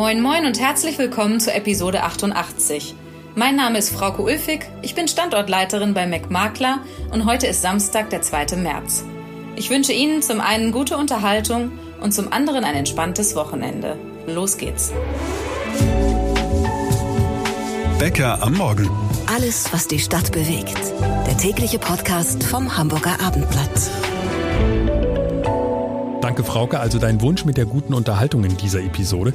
Moin Moin und herzlich willkommen zur Episode 88. Mein Name ist Frauke Ulfig, ich bin Standortleiterin bei McMakler und heute ist Samstag, der 2. März. Ich wünsche Ihnen zum einen gute Unterhaltung und zum anderen ein entspanntes Wochenende. Los geht's. Bäcker am Morgen. Alles, was die Stadt bewegt. Der tägliche Podcast vom Hamburger Abendblatt. Danke, Frauke. Also dein Wunsch mit der guten Unterhaltung in dieser Episode.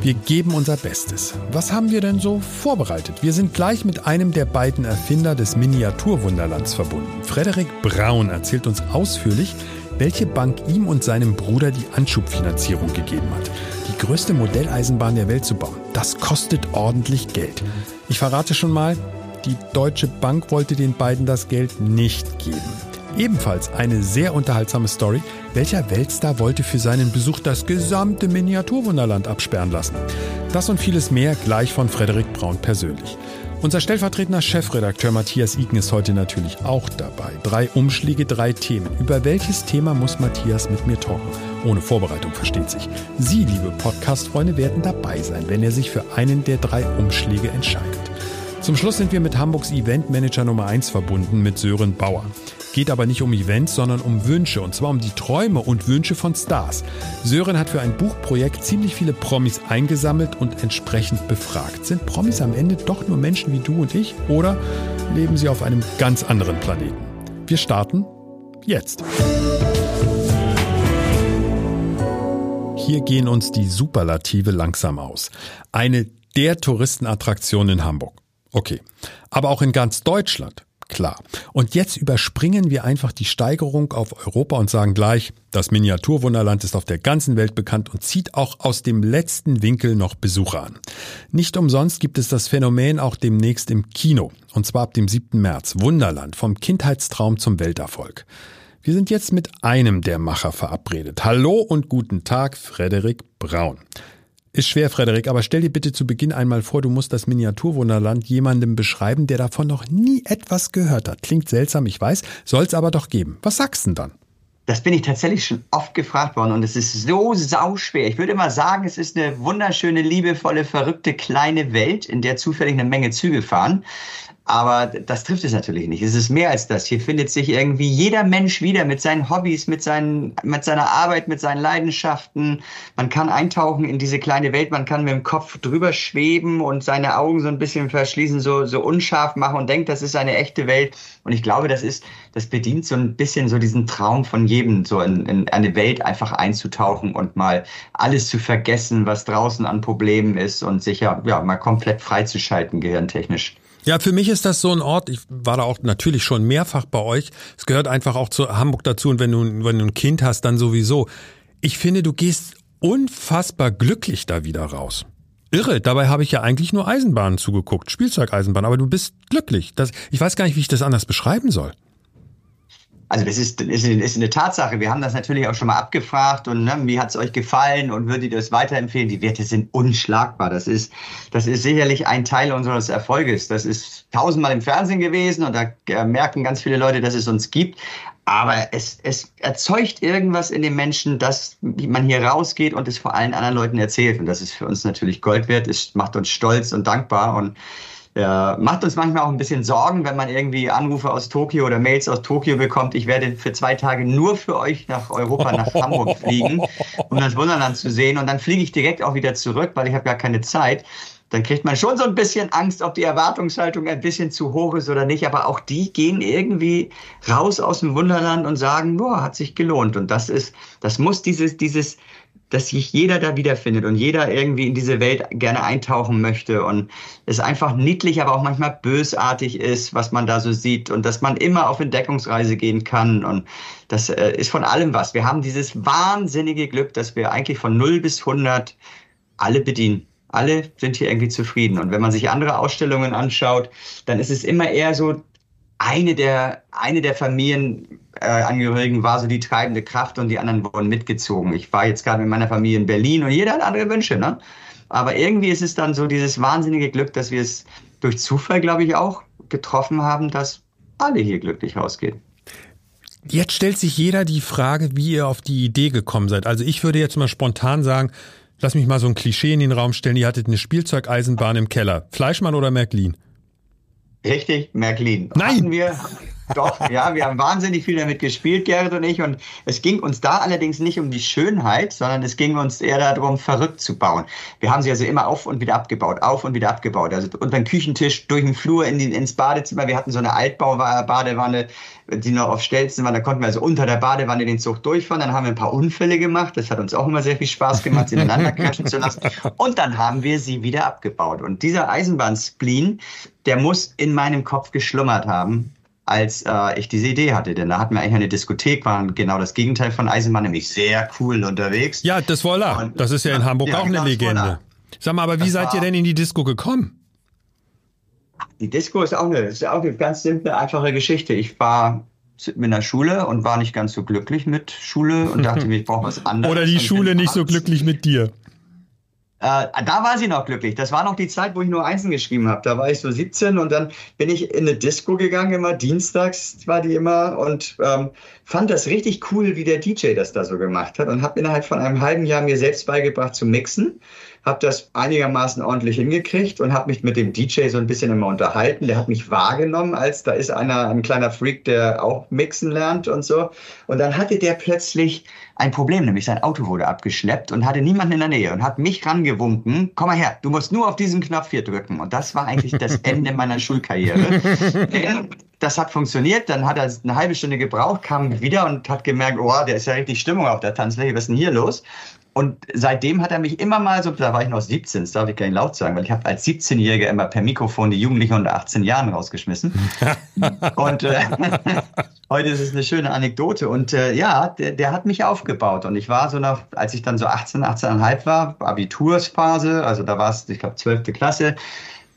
Wir geben unser Bestes. Was haben wir denn so vorbereitet? Wir sind gleich mit einem der beiden Erfinder des Miniaturwunderlands verbunden. Frederik Braun erzählt uns ausführlich, welche Bank ihm und seinem Bruder die Anschubfinanzierung gegeben hat. Die größte Modelleisenbahn der Welt zu bauen, das kostet ordentlich Geld. Ich verrate schon mal, die Deutsche Bank wollte den beiden das Geld nicht geben. Ebenfalls eine sehr unterhaltsame Story. Welcher Weltstar wollte für seinen Besuch das gesamte Miniaturwunderland absperren lassen? Das und vieles mehr gleich von Frederik Braun persönlich. Unser stellvertretender Chefredakteur Matthias Iken ist heute natürlich auch dabei. Drei Umschläge, drei Themen. Über welches Thema muss Matthias mit mir talken? Ohne Vorbereitung versteht sich. Sie, liebe Podcast-Freunde, werden dabei sein, wenn er sich für einen der drei Umschläge entscheidet. Zum Schluss sind wir mit Hamburgs Eventmanager Nummer 1 verbunden, mit Sören Bauer. Geht aber nicht um Events, sondern um Wünsche. Und zwar um die Träume und Wünsche von Stars. Sören hat für ein Buchprojekt ziemlich viele Promis eingesammelt und entsprechend befragt. Sind Promis am Ende doch nur Menschen wie du und ich? Oder leben sie auf einem ganz anderen Planeten? Wir starten jetzt. Hier gehen uns die Superlative langsam aus. Eine der Touristenattraktionen in Hamburg. Okay. Aber auch in ganz Deutschland. Klar. Und jetzt überspringen wir einfach die Steigerung auf Europa und sagen gleich, das Miniaturwunderland ist auf der ganzen Welt bekannt und zieht auch aus dem letzten Winkel noch Besucher an. Nicht umsonst gibt es das Phänomen auch demnächst im Kino. Und zwar ab dem 7. März. Wunderland. Vom Kindheitstraum zum Welterfolg. Wir sind jetzt mit einem der Macher verabredet. Hallo und guten Tag, Frederik Braun. Ist schwer, Frederik, aber stell dir bitte zu Beginn einmal vor, du musst das Miniaturwunderland jemandem beschreiben, der davon noch nie etwas gehört hat. Klingt seltsam, ich weiß, soll es aber doch geben. Was sagst du denn dann? Das bin ich tatsächlich schon oft gefragt worden und es ist so sauschwer. Ich würde immer sagen, es ist eine wunderschöne, liebevolle, verrückte kleine Welt, in der zufällig eine Menge Züge fahren. Aber das trifft es natürlich nicht. Es ist mehr als das. Hier findet sich irgendwie jeder Mensch wieder mit seinen Hobbys, mit, seinen, mit seiner Arbeit, mit seinen Leidenschaften. Man kann eintauchen in diese kleine Welt, man kann mit dem Kopf drüber schweben und seine Augen so ein bisschen verschließen, so, so unscharf machen und denkt, das ist eine echte Welt. Und ich glaube, das ist, das bedient so ein bisschen so diesen Traum von jedem, so in, in eine Welt einfach einzutauchen und mal alles zu vergessen, was draußen an Problemen ist und sich ja, ja mal komplett freizuschalten, gehirntechnisch. Ja, für mich ist das so ein Ort, ich war da auch natürlich schon mehrfach bei euch. Es gehört einfach auch zu Hamburg dazu und wenn du, wenn du ein Kind hast, dann sowieso. Ich finde, du gehst unfassbar glücklich da wieder raus. Irre, dabei habe ich ja eigentlich nur Eisenbahnen zugeguckt, Spielzeugeisenbahn, aber du bist glücklich. Das, ich weiß gar nicht, wie ich das anders beschreiben soll. Also das ist, ist, ist eine Tatsache. Wir haben das natürlich auch schon mal abgefragt und ne, wie hat es euch gefallen und würdet ihr es weiterempfehlen? Die Werte sind unschlagbar. Das ist, das ist sicherlich ein Teil unseres Erfolges. Das ist tausendmal im Fernsehen gewesen und da äh, merken ganz viele Leute, dass es uns gibt. Aber es, es erzeugt irgendwas in den Menschen, dass man hier rausgeht und es vor allen anderen Leuten erzählt. Und das ist für uns natürlich Gold wert. Es macht uns stolz und dankbar und ja, macht uns manchmal auch ein bisschen Sorgen, wenn man irgendwie Anrufe aus Tokio oder Mails aus Tokio bekommt. Ich werde für zwei Tage nur für euch nach Europa, nach Hamburg fliegen, um das Wunderland zu sehen. Und dann fliege ich direkt auch wieder zurück, weil ich habe gar keine Zeit. Dann kriegt man schon so ein bisschen Angst, ob die Erwartungshaltung ein bisschen zu hoch ist oder nicht. Aber auch die gehen irgendwie raus aus dem Wunderland und sagen, boah, hat sich gelohnt. Und das ist, das muss dieses, dieses, dass sich jeder da wiederfindet und jeder irgendwie in diese Welt gerne eintauchen möchte und es einfach niedlich, aber auch manchmal bösartig ist, was man da so sieht und dass man immer auf Entdeckungsreise gehen kann und das äh, ist von allem was. Wir haben dieses wahnsinnige Glück, dass wir eigentlich von 0 bis 100 alle bedienen. Alle sind hier irgendwie zufrieden. Und wenn man sich andere Ausstellungen anschaut, dann ist es immer eher so, eine der, eine der Familienangehörigen war so die treibende Kraft und die anderen wurden mitgezogen. Ich war jetzt gerade mit meiner Familie in Berlin und jeder hat andere Wünsche, ne? Aber irgendwie ist es dann so dieses wahnsinnige Glück, dass wir es durch Zufall, glaube ich, auch getroffen haben, dass alle hier glücklich rausgehen. Jetzt stellt sich jeder die Frage, wie ihr auf die Idee gekommen seid. Also ich würde jetzt mal spontan sagen, Lass mich mal so ein Klischee in den Raum stellen. Ihr hattet eine Spielzeugeisenbahn im Keller. Fleischmann oder Märklin? Richtig, Märklin. Nein! Hatten wir, doch, ja, wir haben wahnsinnig viel damit gespielt, Gerrit und ich. Und es ging uns da allerdings nicht um die Schönheit, sondern es ging uns eher darum, verrückt zu bauen. Wir haben sie also immer auf und wieder abgebaut, auf und wieder abgebaut. Also unter den Küchentisch, durch den Flur in die, ins Badezimmer. Wir hatten so eine Altbau-Badewanne, die noch auf Stelzen war. Da konnten wir also unter der Badewanne den Zug durchfahren. Dann haben wir ein paar Unfälle gemacht. Das hat uns auch immer sehr viel Spaß gemacht, sie ineinander crashen zu lassen. Und dann haben wir sie wieder abgebaut. Und dieser Eisenbahnspleen, der muss in meinem Kopf geschlummert haben als äh, ich diese Idee hatte. Denn da hatten wir eigentlich eine Diskothek, waren genau das Gegenteil von Eisenbahn, nämlich sehr cool unterwegs. Ja, das Voila. Und, das ist ja in Hamburg ja, auch eine Legende. Sag mal, aber wie das seid ihr denn in die Disco gekommen? Die Disco ist auch eine, ist auch eine ganz simple, einfache Geschichte. Ich war mit der Schule und war nicht ganz so glücklich mit Schule und dachte mir, ich brauche was anderes. Oder die Schule nicht so glücklich mit dir. Äh, da war sie noch glücklich. Das war noch die Zeit, wo ich nur Einsen geschrieben habe. Da war ich so 17 und dann bin ich in eine Disco gegangen, immer dienstags war die immer und ähm, fand das richtig cool, wie der DJ das da so gemacht hat und habe innerhalb von einem halben Jahr mir selbst beigebracht zu mixen habe das einigermaßen ordentlich hingekriegt und habe mich mit dem DJ so ein bisschen immer unterhalten. Der hat mich wahrgenommen, als da ist einer, ein kleiner Freak, der auch mixen lernt und so. Und dann hatte der plötzlich ein Problem, nämlich sein Auto wurde abgeschleppt und hatte niemanden in der Nähe und hat mich rangewunken, komm mal her, du musst nur auf diesen Knopf hier drücken. Und das war eigentlich das Ende meiner Schulkarriere. Das hat funktioniert, dann hat er eine halbe Stunde gebraucht, kam wieder und hat gemerkt, oh, der ist ja richtig Stimmung auf der Tanzfläche, was ist denn hier los? Und seitdem hat er mich immer mal so, da war ich noch 17, das darf ich gar nicht laut sagen, weil ich habe als 17-Jähriger immer per Mikrofon die Jugendlichen unter 18 Jahren rausgeschmissen. und äh, heute ist es eine schöne Anekdote. Und äh, ja, der, der hat mich aufgebaut. Und ich war so nach, als ich dann so 18, 18,5 war, Abitursphase, also da war es, ich glaube, 12. Klasse,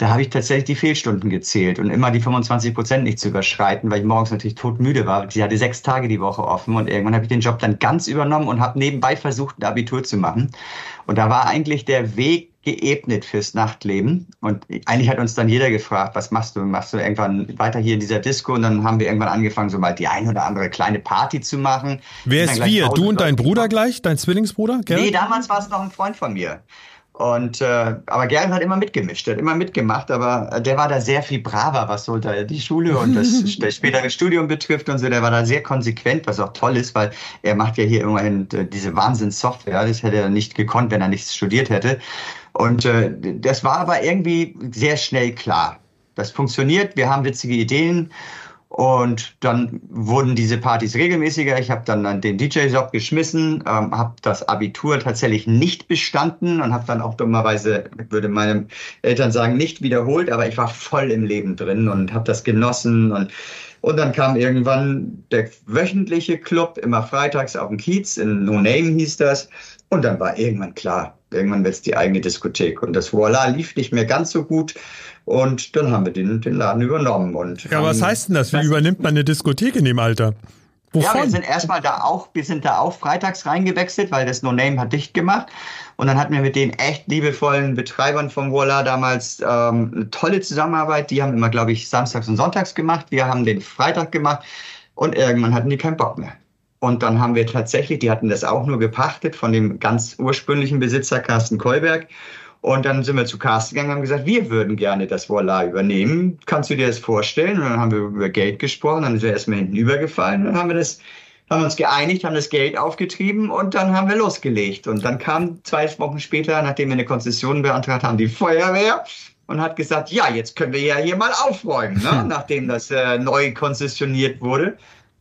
da habe ich tatsächlich die Fehlstunden gezählt und immer die 25 Prozent nicht zu überschreiten, weil ich morgens natürlich todmüde war. Sie hatte sechs Tage die Woche offen und irgendwann habe ich den Job dann ganz übernommen und habe nebenbei versucht, ein Abitur zu machen. Und da war eigentlich der Weg geebnet fürs Nachtleben. Und eigentlich hat uns dann jeder gefragt, was machst du? Machst du irgendwann weiter hier in dieser Disco? Und dann haben wir irgendwann angefangen, so mal die ein oder andere kleine Party zu machen. Wer ist wir? Du und dein Bruder gleich? Dein Zwillingsbruder? Gerrit? Nee, damals war es noch ein Freund von mir. Und äh, aber Gerrit hat immer mitgemischt, hat immer mitgemacht, aber der war da sehr viel braver, was so die Schule und das, das spätere Studium betrifft und so. Der war da sehr konsequent, was auch toll ist, weil er macht ja hier immerhin äh, diese Wahnsinnssoftware. Das hätte er nicht gekonnt, wenn er nichts studiert hätte. Und äh, das war aber irgendwie sehr schnell klar. Das funktioniert, wir haben witzige Ideen und dann wurden diese Partys regelmäßiger. Ich habe dann den DJ-Job geschmissen, ähm, habe das Abitur tatsächlich nicht bestanden und habe dann auch dummerweise, würde meinen Eltern sagen, nicht wiederholt, aber ich war voll im Leben drin und habe das genossen. Und, und dann kam irgendwann der wöchentliche Club, immer freitags auf dem Kiez, in No Name hieß das. Und dann war irgendwann klar, irgendwann wird es die eigene Diskothek. Und das Voila lief nicht mehr ganz so gut. Und dann haben wir den, den Laden übernommen. Und ja, was heißt denn das? Wie übernimmt man eine Diskothek in dem Alter? Wovon? Ja, wir sind erstmal da auch, wir sind da auch freitags reingewechselt, weil das No Name hat dicht gemacht. Und dann hatten wir mit den echt liebevollen Betreibern von Voila damals ähm, eine tolle Zusammenarbeit. Die haben immer, glaube ich, samstags und sonntags gemacht. Wir haben den Freitag gemacht und irgendwann hatten die keinen Bock mehr. Und dann haben wir tatsächlich, die hatten das auch nur gepachtet von dem ganz ursprünglichen Besitzer Carsten Kolberg. Und dann sind wir zu Carsten gegangen und haben gesagt, wir würden gerne das Voila übernehmen. Kannst du dir das vorstellen? Und dann haben wir über Geld gesprochen, dann sind wir erstmal hinten übergefallen und dann haben wir das, haben uns geeinigt, haben das Geld aufgetrieben und dann haben wir losgelegt. Und dann kam zwei Wochen später, nachdem wir eine Konzession beantragt haben, die Feuerwehr und hat gesagt, ja, jetzt können wir ja hier mal aufräumen, ne? nachdem das äh, neu konzessioniert wurde.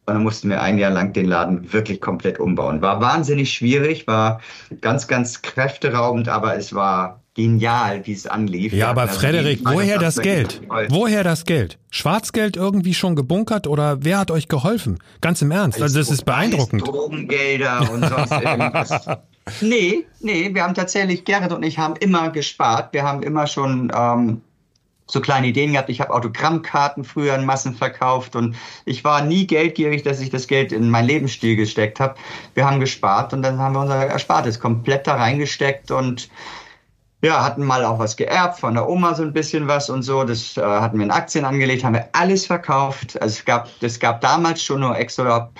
Und dann mussten wir ein Jahr lang den Laden wirklich komplett umbauen. War wahnsinnig schwierig, war ganz, ganz kräfteraubend, aber es war genial, wie es anlief. Ja, aber also Frederik, woher das Geld? Woher das Geld? Schwarzgeld irgendwie schon gebunkert oder wer hat euch geholfen? Ganz im Ernst, also das ist beeindruckend. Drogengelder und sonst irgendwas. nee, nee, wir haben tatsächlich, Gerrit und ich haben immer gespart. Wir haben immer schon ähm, so kleine Ideen gehabt. Ich habe Autogrammkarten früher in Massen verkauft und ich war nie geldgierig, dass ich das Geld in meinen Lebensstil gesteckt habe. Wir haben gespart und dann haben wir unser Erspartes komplett da reingesteckt und ja, hatten mal auch was geerbt von der Oma so ein bisschen was und so. Das äh, hatten wir in Aktien angelegt, haben wir alles verkauft. Also es gab, es gab damals schon nur extra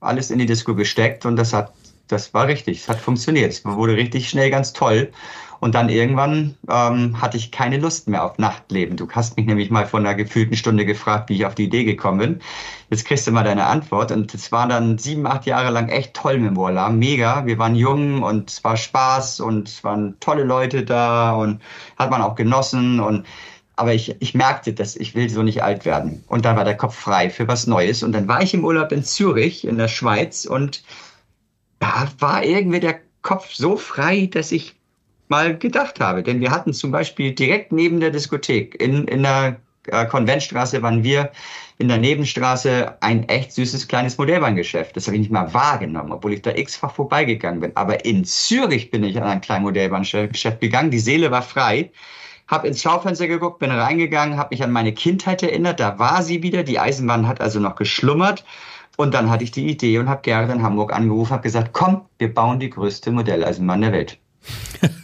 alles in die Disco gesteckt und das hat das war richtig. Es hat funktioniert. Es wurde richtig schnell ganz toll. Und dann irgendwann ähm, hatte ich keine Lust mehr auf Nachtleben. Du hast mich nämlich mal vor einer gefühlten Stunde gefragt, wie ich auf die Idee gekommen bin. Jetzt kriegst du mal deine Antwort. Und es war dann sieben, acht Jahre lang echt toll mit dem Voila. Mega. Wir waren jung und es war Spaß und es waren tolle Leute da und hat man auch genossen. Und aber ich, ich merkte, dass ich will so nicht alt werden. Und dann war der Kopf frei für was Neues. Und dann war ich im Urlaub in Zürich, in der Schweiz, und da war irgendwie der Kopf so frei, dass ich mal gedacht habe. Denn wir hatten zum Beispiel direkt neben der Diskothek in, in der äh, Konventstraße waren wir in der Nebenstraße ein echt süßes kleines Modellbahngeschäft. Das habe ich nicht mal wahrgenommen, obwohl ich da x-fach vorbeigegangen bin. Aber in Zürich bin ich an ein kleines Modellbahngeschäft gegangen. Die Seele war frei. Hab ins Schaufenster geguckt, bin reingegangen, habe mich an meine Kindheit erinnert. Da war sie wieder. Die Eisenbahn hat also noch geschlummert. Und dann hatte ich die Idee und habe Gerrit in Hamburg angerufen, habe gesagt, komm, wir bauen die größte Modelleisenbahn der Welt.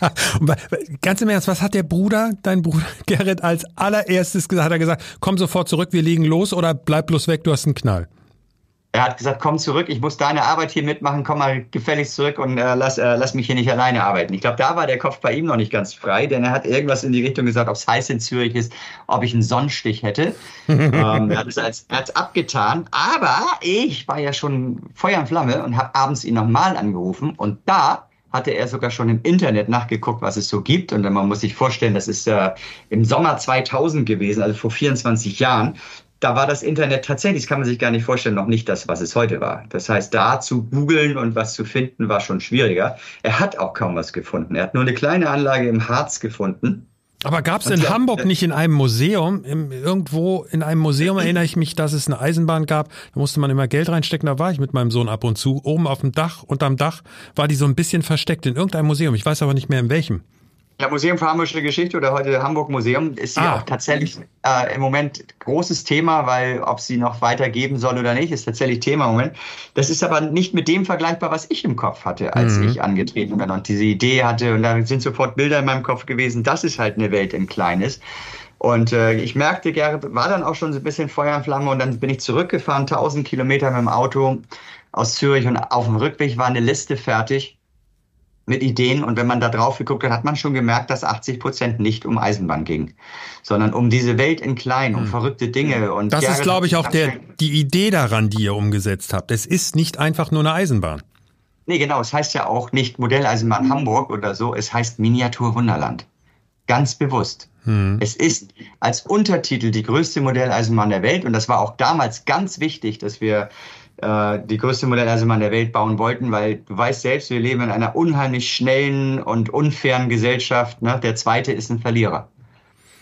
Ganz im Ernst, was hat der Bruder, dein Bruder Gerrit, als allererstes gesagt? Hat er gesagt, komm sofort zurück, wir legen los oder bleib bloß weg, du hast einen Knall? Er hat gesagt, komm zurück, ich muss deine Arbeit hier mitmachen, komm mal gefälligst zurück und äh, lass, äh, lass mich hier nicht alleine arbeiten. Ich glaube, da war der Kopf bei ihm noch nicht ganz frei, denn er hat irgendwas in die Richtung gesagt, ob es heiß in Zürich ist, ob ich einen Sonnenstich hätte. ähm, er hat es als, als abgetan, aber ich war ja schon Feuer und Flamme und habe abends ihn nochmal angerufen und da hatte er sogar schon im Internet nachgeguckt, was es so gibt. Und man muss sich vorstellen, das ist äh, im Sommer 2000 gewesen, also vor 24 Jahren. Da war das Internet tatsächlich, das kann man sich gar nicht vorstellen, noch nicht das, was es heute war. Das heißt, da zu googeln und was zu finden, war schon schwieriger. Er hat auch kaum was gefunden. Er hat nur eine kleine Anlage im Harz gefunden aber gab es in ja, Hamburg nicht in einem Museum, im, irgendwo in einem Museum erinnere ich mich, dass es eine Eisenbahn gab, da musste man immer Geld reinstecken, da war ich mit meinem Sohn ab und zu, oben auf dem Dach, unterm Dach. War die so ein bisschen versteckt in irgendeinem Museum, ich weiß aber nicht mehr in welchem. Ja, Museum für Hamburgische Geschichte oder heute Hamburg Museum ist ja ah. auch tatsächlich äh, im Moment großes Thema, weil ob sie noch weitergeben soll oder nicht, ist tatsächlich Thema im Moment. Das ist aber nicht mit dem vergleichbar, was ich im Kopf hatte, als mhm. ich angetreten bin und diese Idee hatte. Und da sind sofort Bilder in meinem Kopf gewesen. Das ist halt eine Welt im Kleines. Und äh, ich merkte, Gerrit war dann auch schon so ein bisschen Feuer und Flamme und dann bin ich zurückgefahren, 1000 Kilometer mit dem Auto aus Zürich und auf dem Rückweg war eine Liste fertig mit Ideen. Und wenn man da drauf geguckt hat, hat man schon gemerkt, dass 80 Prozent nicht um Eisenbahn ging, sondern um diese Welt in klein, um hm. verrückte Dinge. Und das ist, glaube ich, auch der, die Idee daran, die ihr umgesetzt habt. Es ist nicht einfach nur eine Eisenbahn. Nee, genau. Es heißt ja auch nicht Modelleisenbahn hm. Hamburg oder so. Es heißt Miniatur Wunderland. Ganz bewusst. Hm. Es ist als Untertitel die größte Modelleisenbahn der Welt. Und das war auch damals ganz wichtig, dass wir äh, die größte Modelleisenbahn der Welt bauen wollten, weil du weißt selbst, wir leben in einer unheimlich schnellen und unfairen Gesellschaft. Ne? Der zweite ist ein Verlierer.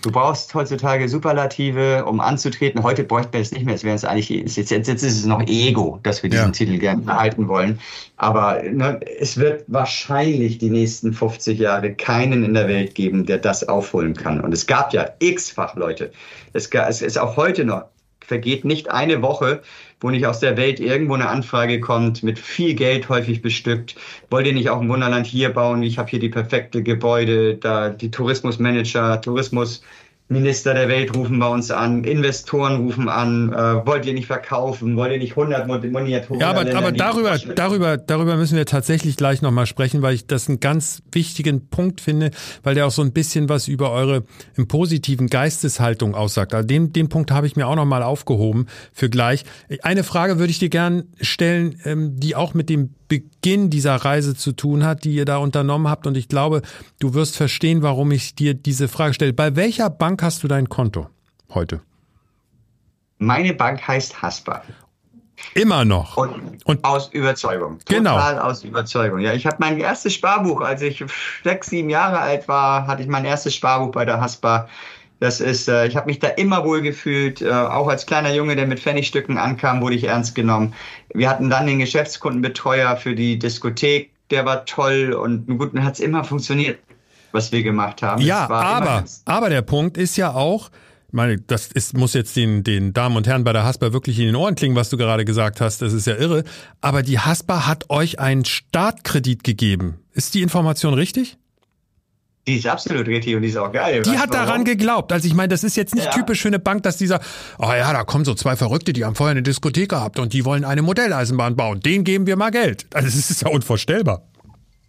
Du brauchst heutzutage Superlative, um anzutreten. Heute bräuchten wir es nicht mehr. Es wäre es eigentlich, jetzt, jetzt, jetzt ist es noch Ego, dass wir diesen ja. Titel gerne behalten wollen. Aber ne, es wird wahrscheinlich die nächsten 50 Jahre keinen in der Welt geben, der das aufholen kann. Und es gab ja x-fach Leute. Es, es ist auch heute noch vergeht nicht eine Woche, wo nicht aus der Welt irgendwo eine Anfrage kommt, mit viel Geld häufig bestückt. Wollt ihr nicht auch ein Wunderland hier bauen? Ich habe hier die perfekte Gebäude, da die Tourismusmanager, Tourismus Minister der Welt rufen bei uns an, Investoren rufen an, äh, wollt ihr nicht verkaufen, wollt ihr nicht 100 Moniatoren? Ja, aber, aber darüber, darüber, darüber müssen wir tatsächlich gleich nochmal sprechen, weil ich das einen ganz wichtigen Punkt finde, weil der auch so ein bisschen was über eure im positiven Geisteshaltung aussagt. Also den, den Punkt habe ich mir auch nochmal aufgehoben für gleich. Eine Frage würde ich dir gern stellen, ähm, die auch mit dem Beginn dieser Reise zu tun hat, die ihr da unternommen habt. Und ich glaube, du wirst verstehen, warum ich dir diese Frage stelle. Bei welcher Bank hast du dein Konto heute? Meine Bank heißt Haspa. Immer noch. Und, und, aus Überzeugung. Genau. Total aus Überzeugung. Ja, ich habe mein erstes Sparbuch, als ich sechs, sieben Jahre alt war, hatte ich mein erstes Sparbuch bei der Haspa das ist, äh, ich habe mich da immer wohl gefühlt. Äh, auch als kleiner Junge, der mit Pfennigstücken ankam, wurde ich ernst genommen. Wir hatten dann den Geschäftskundenbetreuer für die Diskothek, der war toll und gut, dann hat es immer funktioniert, was wir gemacht haben. Ja, aber, aber der Punkt ist ja auch, meine, das ist, muss jetzt den, den Damen und Herren bei der Haspa wirklich in den Ohren klingen, was du gerade gesagt hast. Das ist ja irre. Aber die Haspa hat euch einen Startkredit gegeben. Ist die Information richtig? Die ist absolut richtig und die ist auch geil. Die hat daran geglaubt. Also ich meine, das ist jetzt nicht ja. typisch für eine Bank, dass dieser, oh ja, da kommen so zwei Verrückte, die haben vorher eine Diskothek gehabt und die wollen eine Modelleisenbahn bauen. Denen geben wir mal Geld. Also es ist ja unvorstellbar.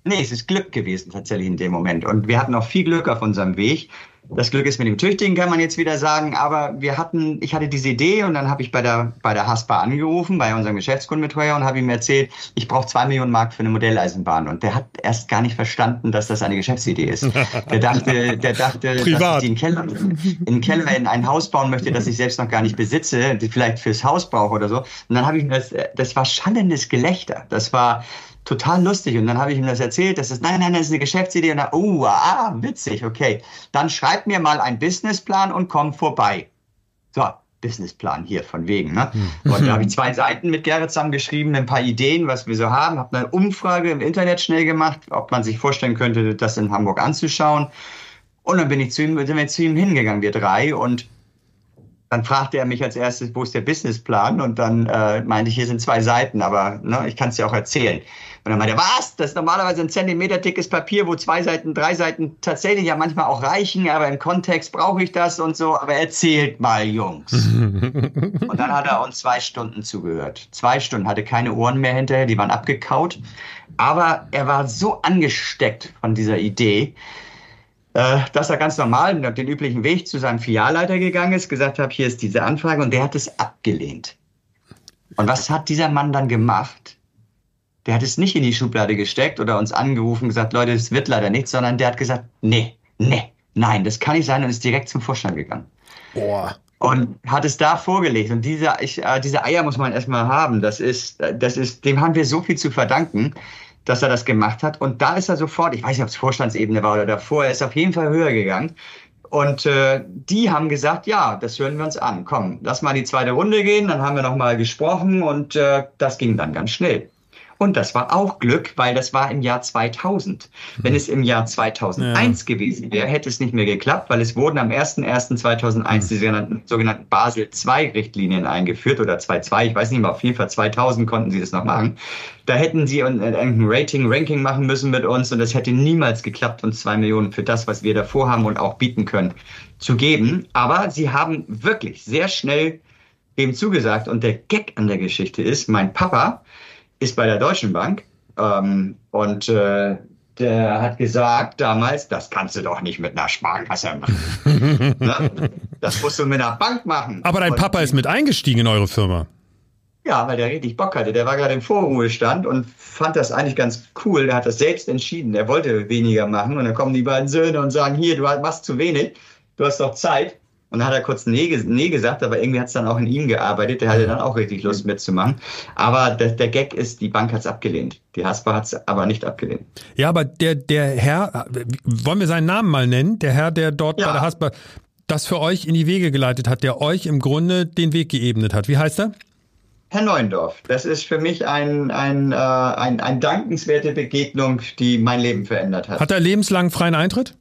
Nee, es ist Glück gewesen tatsächlich in dem Moment. Und wir hatten auch viel Glück auf unserem Weg. Das Glück ist mit dem Tüchtigen, kann man jetzt wieder sagen. Aber wir hatten, ich hatte diese Idee und dann habe ich bei der, bei der Haspa angerufen, bei unserem Geschäftskundenbetreuer und habe ihm erzählt, ich brauche zwei Millionen Mark für eine Modelleisenbahn. Und der hat erst gar nicht verstanden, dass das eine Geschäftsidee ist. Der dachte, der dachte, Privat. dass ich die in Keller, in Keller in ein Haus bauen möchte, das ich selbst noch gar nicht besitze, die vielleicht fürs Haus brauche oder so. Und dann habe ich das, das war schallendes Gelächter. Das war, total lustig. Und dann habe ich ihm das erzählt, das ist, nein, nein, das ist eine Geschäftsidee. Und dann, oh, ah, witzig, okay. Dann schreib mir mal einen Businessplan und komm vorbei. So, Businessplan hier von wegen. Ne? Hm. Und da habe ich zwei Seiten mit Gerrit zusammengeschrieben, ein paar Ideen, was wir so haben, habe eine Umfrage im Internet schnell gemacht, ob man sich vorstellen könnte, das in Hamburg anzuschauen. Und dann bin ich zu ihm, sind wir zu ihm hingegangen, wir drei, und dann fragte er mich als erstes, wo ist der Businessplan? Und dann äh, meinte ich, hier sind zwei Seiten, aber ne, ich kann es dir auch erzählen. Und dann meinte er, was? Das ist normalerweise ein Zentimeter dickes Papier, wo zwei Seiten, drei Seiten tatsächlich ja manchmal auch reichen, aber im Kontext brauche ich das und so. Aber erzählt mal, Jungs. und dann hat er uns zwei Stunden zugehört. Zwei Stunden, hatte keine Ohren mehr hinterher, die waren abgekaut. Aber er war so angesteckt von dieser Idee, äh, dass er ganz normal den üblichen Weg zu seinem Filialleiter gegangen ist, gesagt hat, hier ist diese Anfrage und der hat es abgelehnt. Und was hat dieser Mann dann gemacht? Der hat es nicht in die Schublade gesteckt oder uns angerufen und gesagt, Leute, es wird leider nichts, sondern der hat gesagt, nee, nee, nein, das kann nicht sein und ist direkt zum Vorstand gegangen. Boah. Und hat es da vorgelegt. Und diese, ich, äh, diese Eier muss man erstmal haben. Das ist, das ist, dem haben wir so viel zu verdanken, dass er das gemacht hat. Und da ist er sofort, ich weiß nicht, ob es Vorstandsebene war oder davor, er ist auf jeden Fall höher gegangen. Und äh, die haben gesagt, ja, das hören wir uns an. Komm, lass mal die zweite Runde gehen. Dann haben wir noch mal gesprochen und äh, das ging dann ganz schnell. Und das war auch Glück, weil das war im Jahr 2000. Wenn hm. es im Jahr 2001 ja. gewesen wäre, hätte es nicht mehr geklappt, weil es wurden am 01.01.2001 hm. die sogenannten, sogenannten Basel II-Richtlinien eingeführt oder 2.2, ich weiß nicht mehr, auf jeden Fall 2000 konnten sie das noch machen. Da hätten sie ein Rating, Ranking machen müssen mit uns und das hätte niemals geklappt, uns zwei Millionen für das, was wir davor haben und auch bieten können, zu geben. Aber sie haben wirklich sehr schnell dem zugesagt und der Gag an der Geschichte ist, mein Papa, ist bei der Deutschen Bank ähm, und äh, der hat gesagt damals, das kannst du doch nicht mit einer Sparkasse machen. ne? Das musst du mit einer Bank machen. Aber dein und Papa ist mit eingestiegen in eure Firma. Ja, weil der richtig Bock hatte. Der war gerade im Vorruhestand und fand das eigentlich ganz cool. Der hat das selbst entschieden. Er wollte weniger machen. Und dann kommen die beiden Söhne und sagen, hier, du machst zu wenig. Du hast doch Zeit. Und dann hat er kurz nee, nee gesagt, aber irgendwie hat es dann auch in ihm gearbeitet. Der hatte dann auch richtig Lust mitzumachen. Aber der, der Gag ist, die Bank hat es abgelehnt. Die Haspa hat es aber nicht abgelehnt. Ja, aber der, der Herr, wollen wir seinen Namen mal nennen? Der Herr, der dort ja. bei der Haspa das für euch in die Wege geleitet hat, der euch im Grunde den Weg geebnet hat. Wie heißt er? Herr Neuendorf, das ist für mich ein, ein, äh, ein, ein dankenswerte Begegnung, die mein Leben verändert hat. Hat er lebenslang freien Eintritt?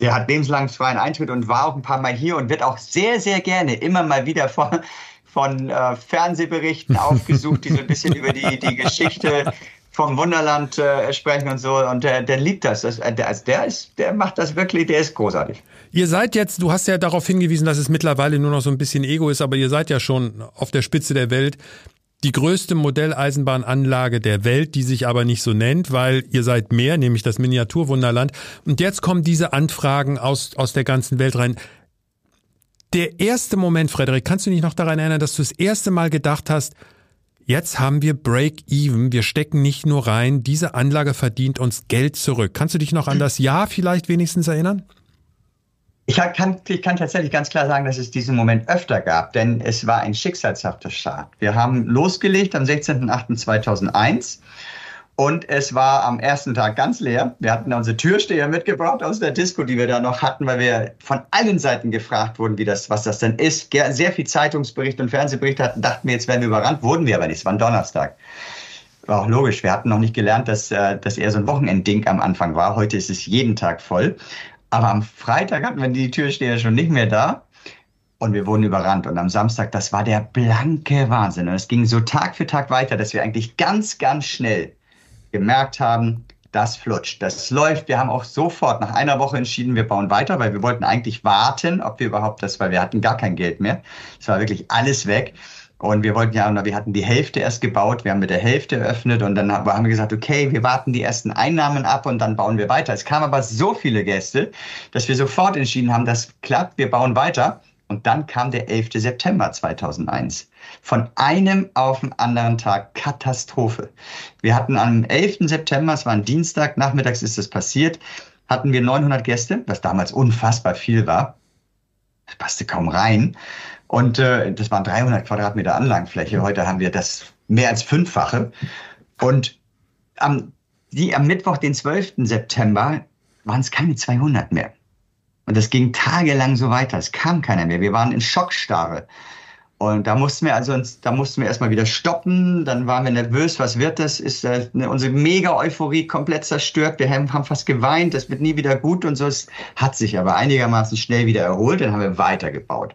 Der hat lebenslang freien Eintritt und war auch ein paar Mal hier und wird auch sehr, sehr gerne immer mal wieder von, von äh, Fernsehberichten aufgesucht, die so ein bisschen über die, die Geschichte vom Wunderland äh, sprechen und so. Und der, der liebt das. das der, also der, ist, der macht das wirklich, der ist großartig. Ihr seid jetzt, du hast ja darauf hingewiesen, dass es mittlerweile nur noch so ein bisschen Ego ist, aber ihr seid ja schon auf der Spitze der Welt die größte Modelleisenbahnanlage der Welt, die sich aber nicht so nennt, weil ihr seid mehr, nämlich das Miniaturwunderland. Und jetzt kommen diese Anfragen aus, aus der ganzen Welt rein. Der erste Moment, Frederik, kannst du dich noch daran erinnern, dass du das erste Mal gedacht hast, jetzt haben wir Break-Even, wir stecken nicht nur rein, diese Anlage verdient uns Geld zurück. Kannst du dich noch an das Jahr vielleicht wenigstens erinnern? Ich kann, ich kann tatsächlich ganz klar sagen, dass es diesen Moment öfter gab, denn es war ein schicksalshafter Start. Wir haben losgelegt am 16.08.2001 und es war am ersten Tag ganz leer. Wir hatten unsere Türsteher mitgebracht aus der Disco, die wir da noch hatten, weil wir von allen Seiten gefragt wurden, wie das, was das denn ist. Sehr viel Zeitungsbericht und Fernsehbericht hatten, dachten wir, jetzt werden wir überrannt, wurden wir aber nicht. Es war ein Donnerstag. War auch logisch. Wir hatten noch nicht gelernt, dass, äh, dass eher so ein Wochenendding am Anfang war. Heute ist es jeden Tag voll. Aber am Freitag hatten wir die Türsteher schon nicht mehr da. Und wir wurden überrannt. Und am Samstag, das war der blanke Wahnsinn. Und es ging so Tag für Tag weiter, dass wir eigentlich ganz, ganz schnell gemerkt haben, das flutscht, das läuft. Wir haben auch sofort nach einer Woche entschieden, wir bauen weiter, weil wir wollten eigentlich warten, ob wir überhaupt das, weil wir hatten gar kein Geld mehr. Es war wirklich alles weg. Und wir wollten ja, wir hatten die Hälfte erst gebaut, wir haben mit der Hälfte eröffnet und dann haben wir gesagt, okay, wir warten die ersten Einnahmen ab und dann bauen wir weiter. Es kamen aber so viele Gäste, dass wir sofort entschieden haben, das klappt, wir bauen weiter. Und dann kam der 11. September 2001. Von einem auf den anderen Tag Katastrophe. Wir hatten am 11. September, es war ein Dienstag, nachmittags ist das passiert, hatten wir 900 Gäste, was damals unfassbar viel war. Das passte kaum rein. Und äh, das waren 300 Quadratmeter Anlagenfläche. Heute haben wir das mehr als fünffache. Und am, die, am Mittwoch, den 12. September, waren es keine 200 mehr. Und das ging tagelang so weiter. Es kam keiner mehr. Wir waren in Schockstarre. Und da mussten wir also uns, da mussten wir erstmal wieder stoppen. Dann waren wir nervös. Was wird das? Ist äh, unsere mega Euphorie komplett zerstört. Wir haben, haben fast geweint. Das wird nie wieder gut und so. Es hat sich aber einigermaßen schnell wieder erholt. Dann haben wir weitergebaut.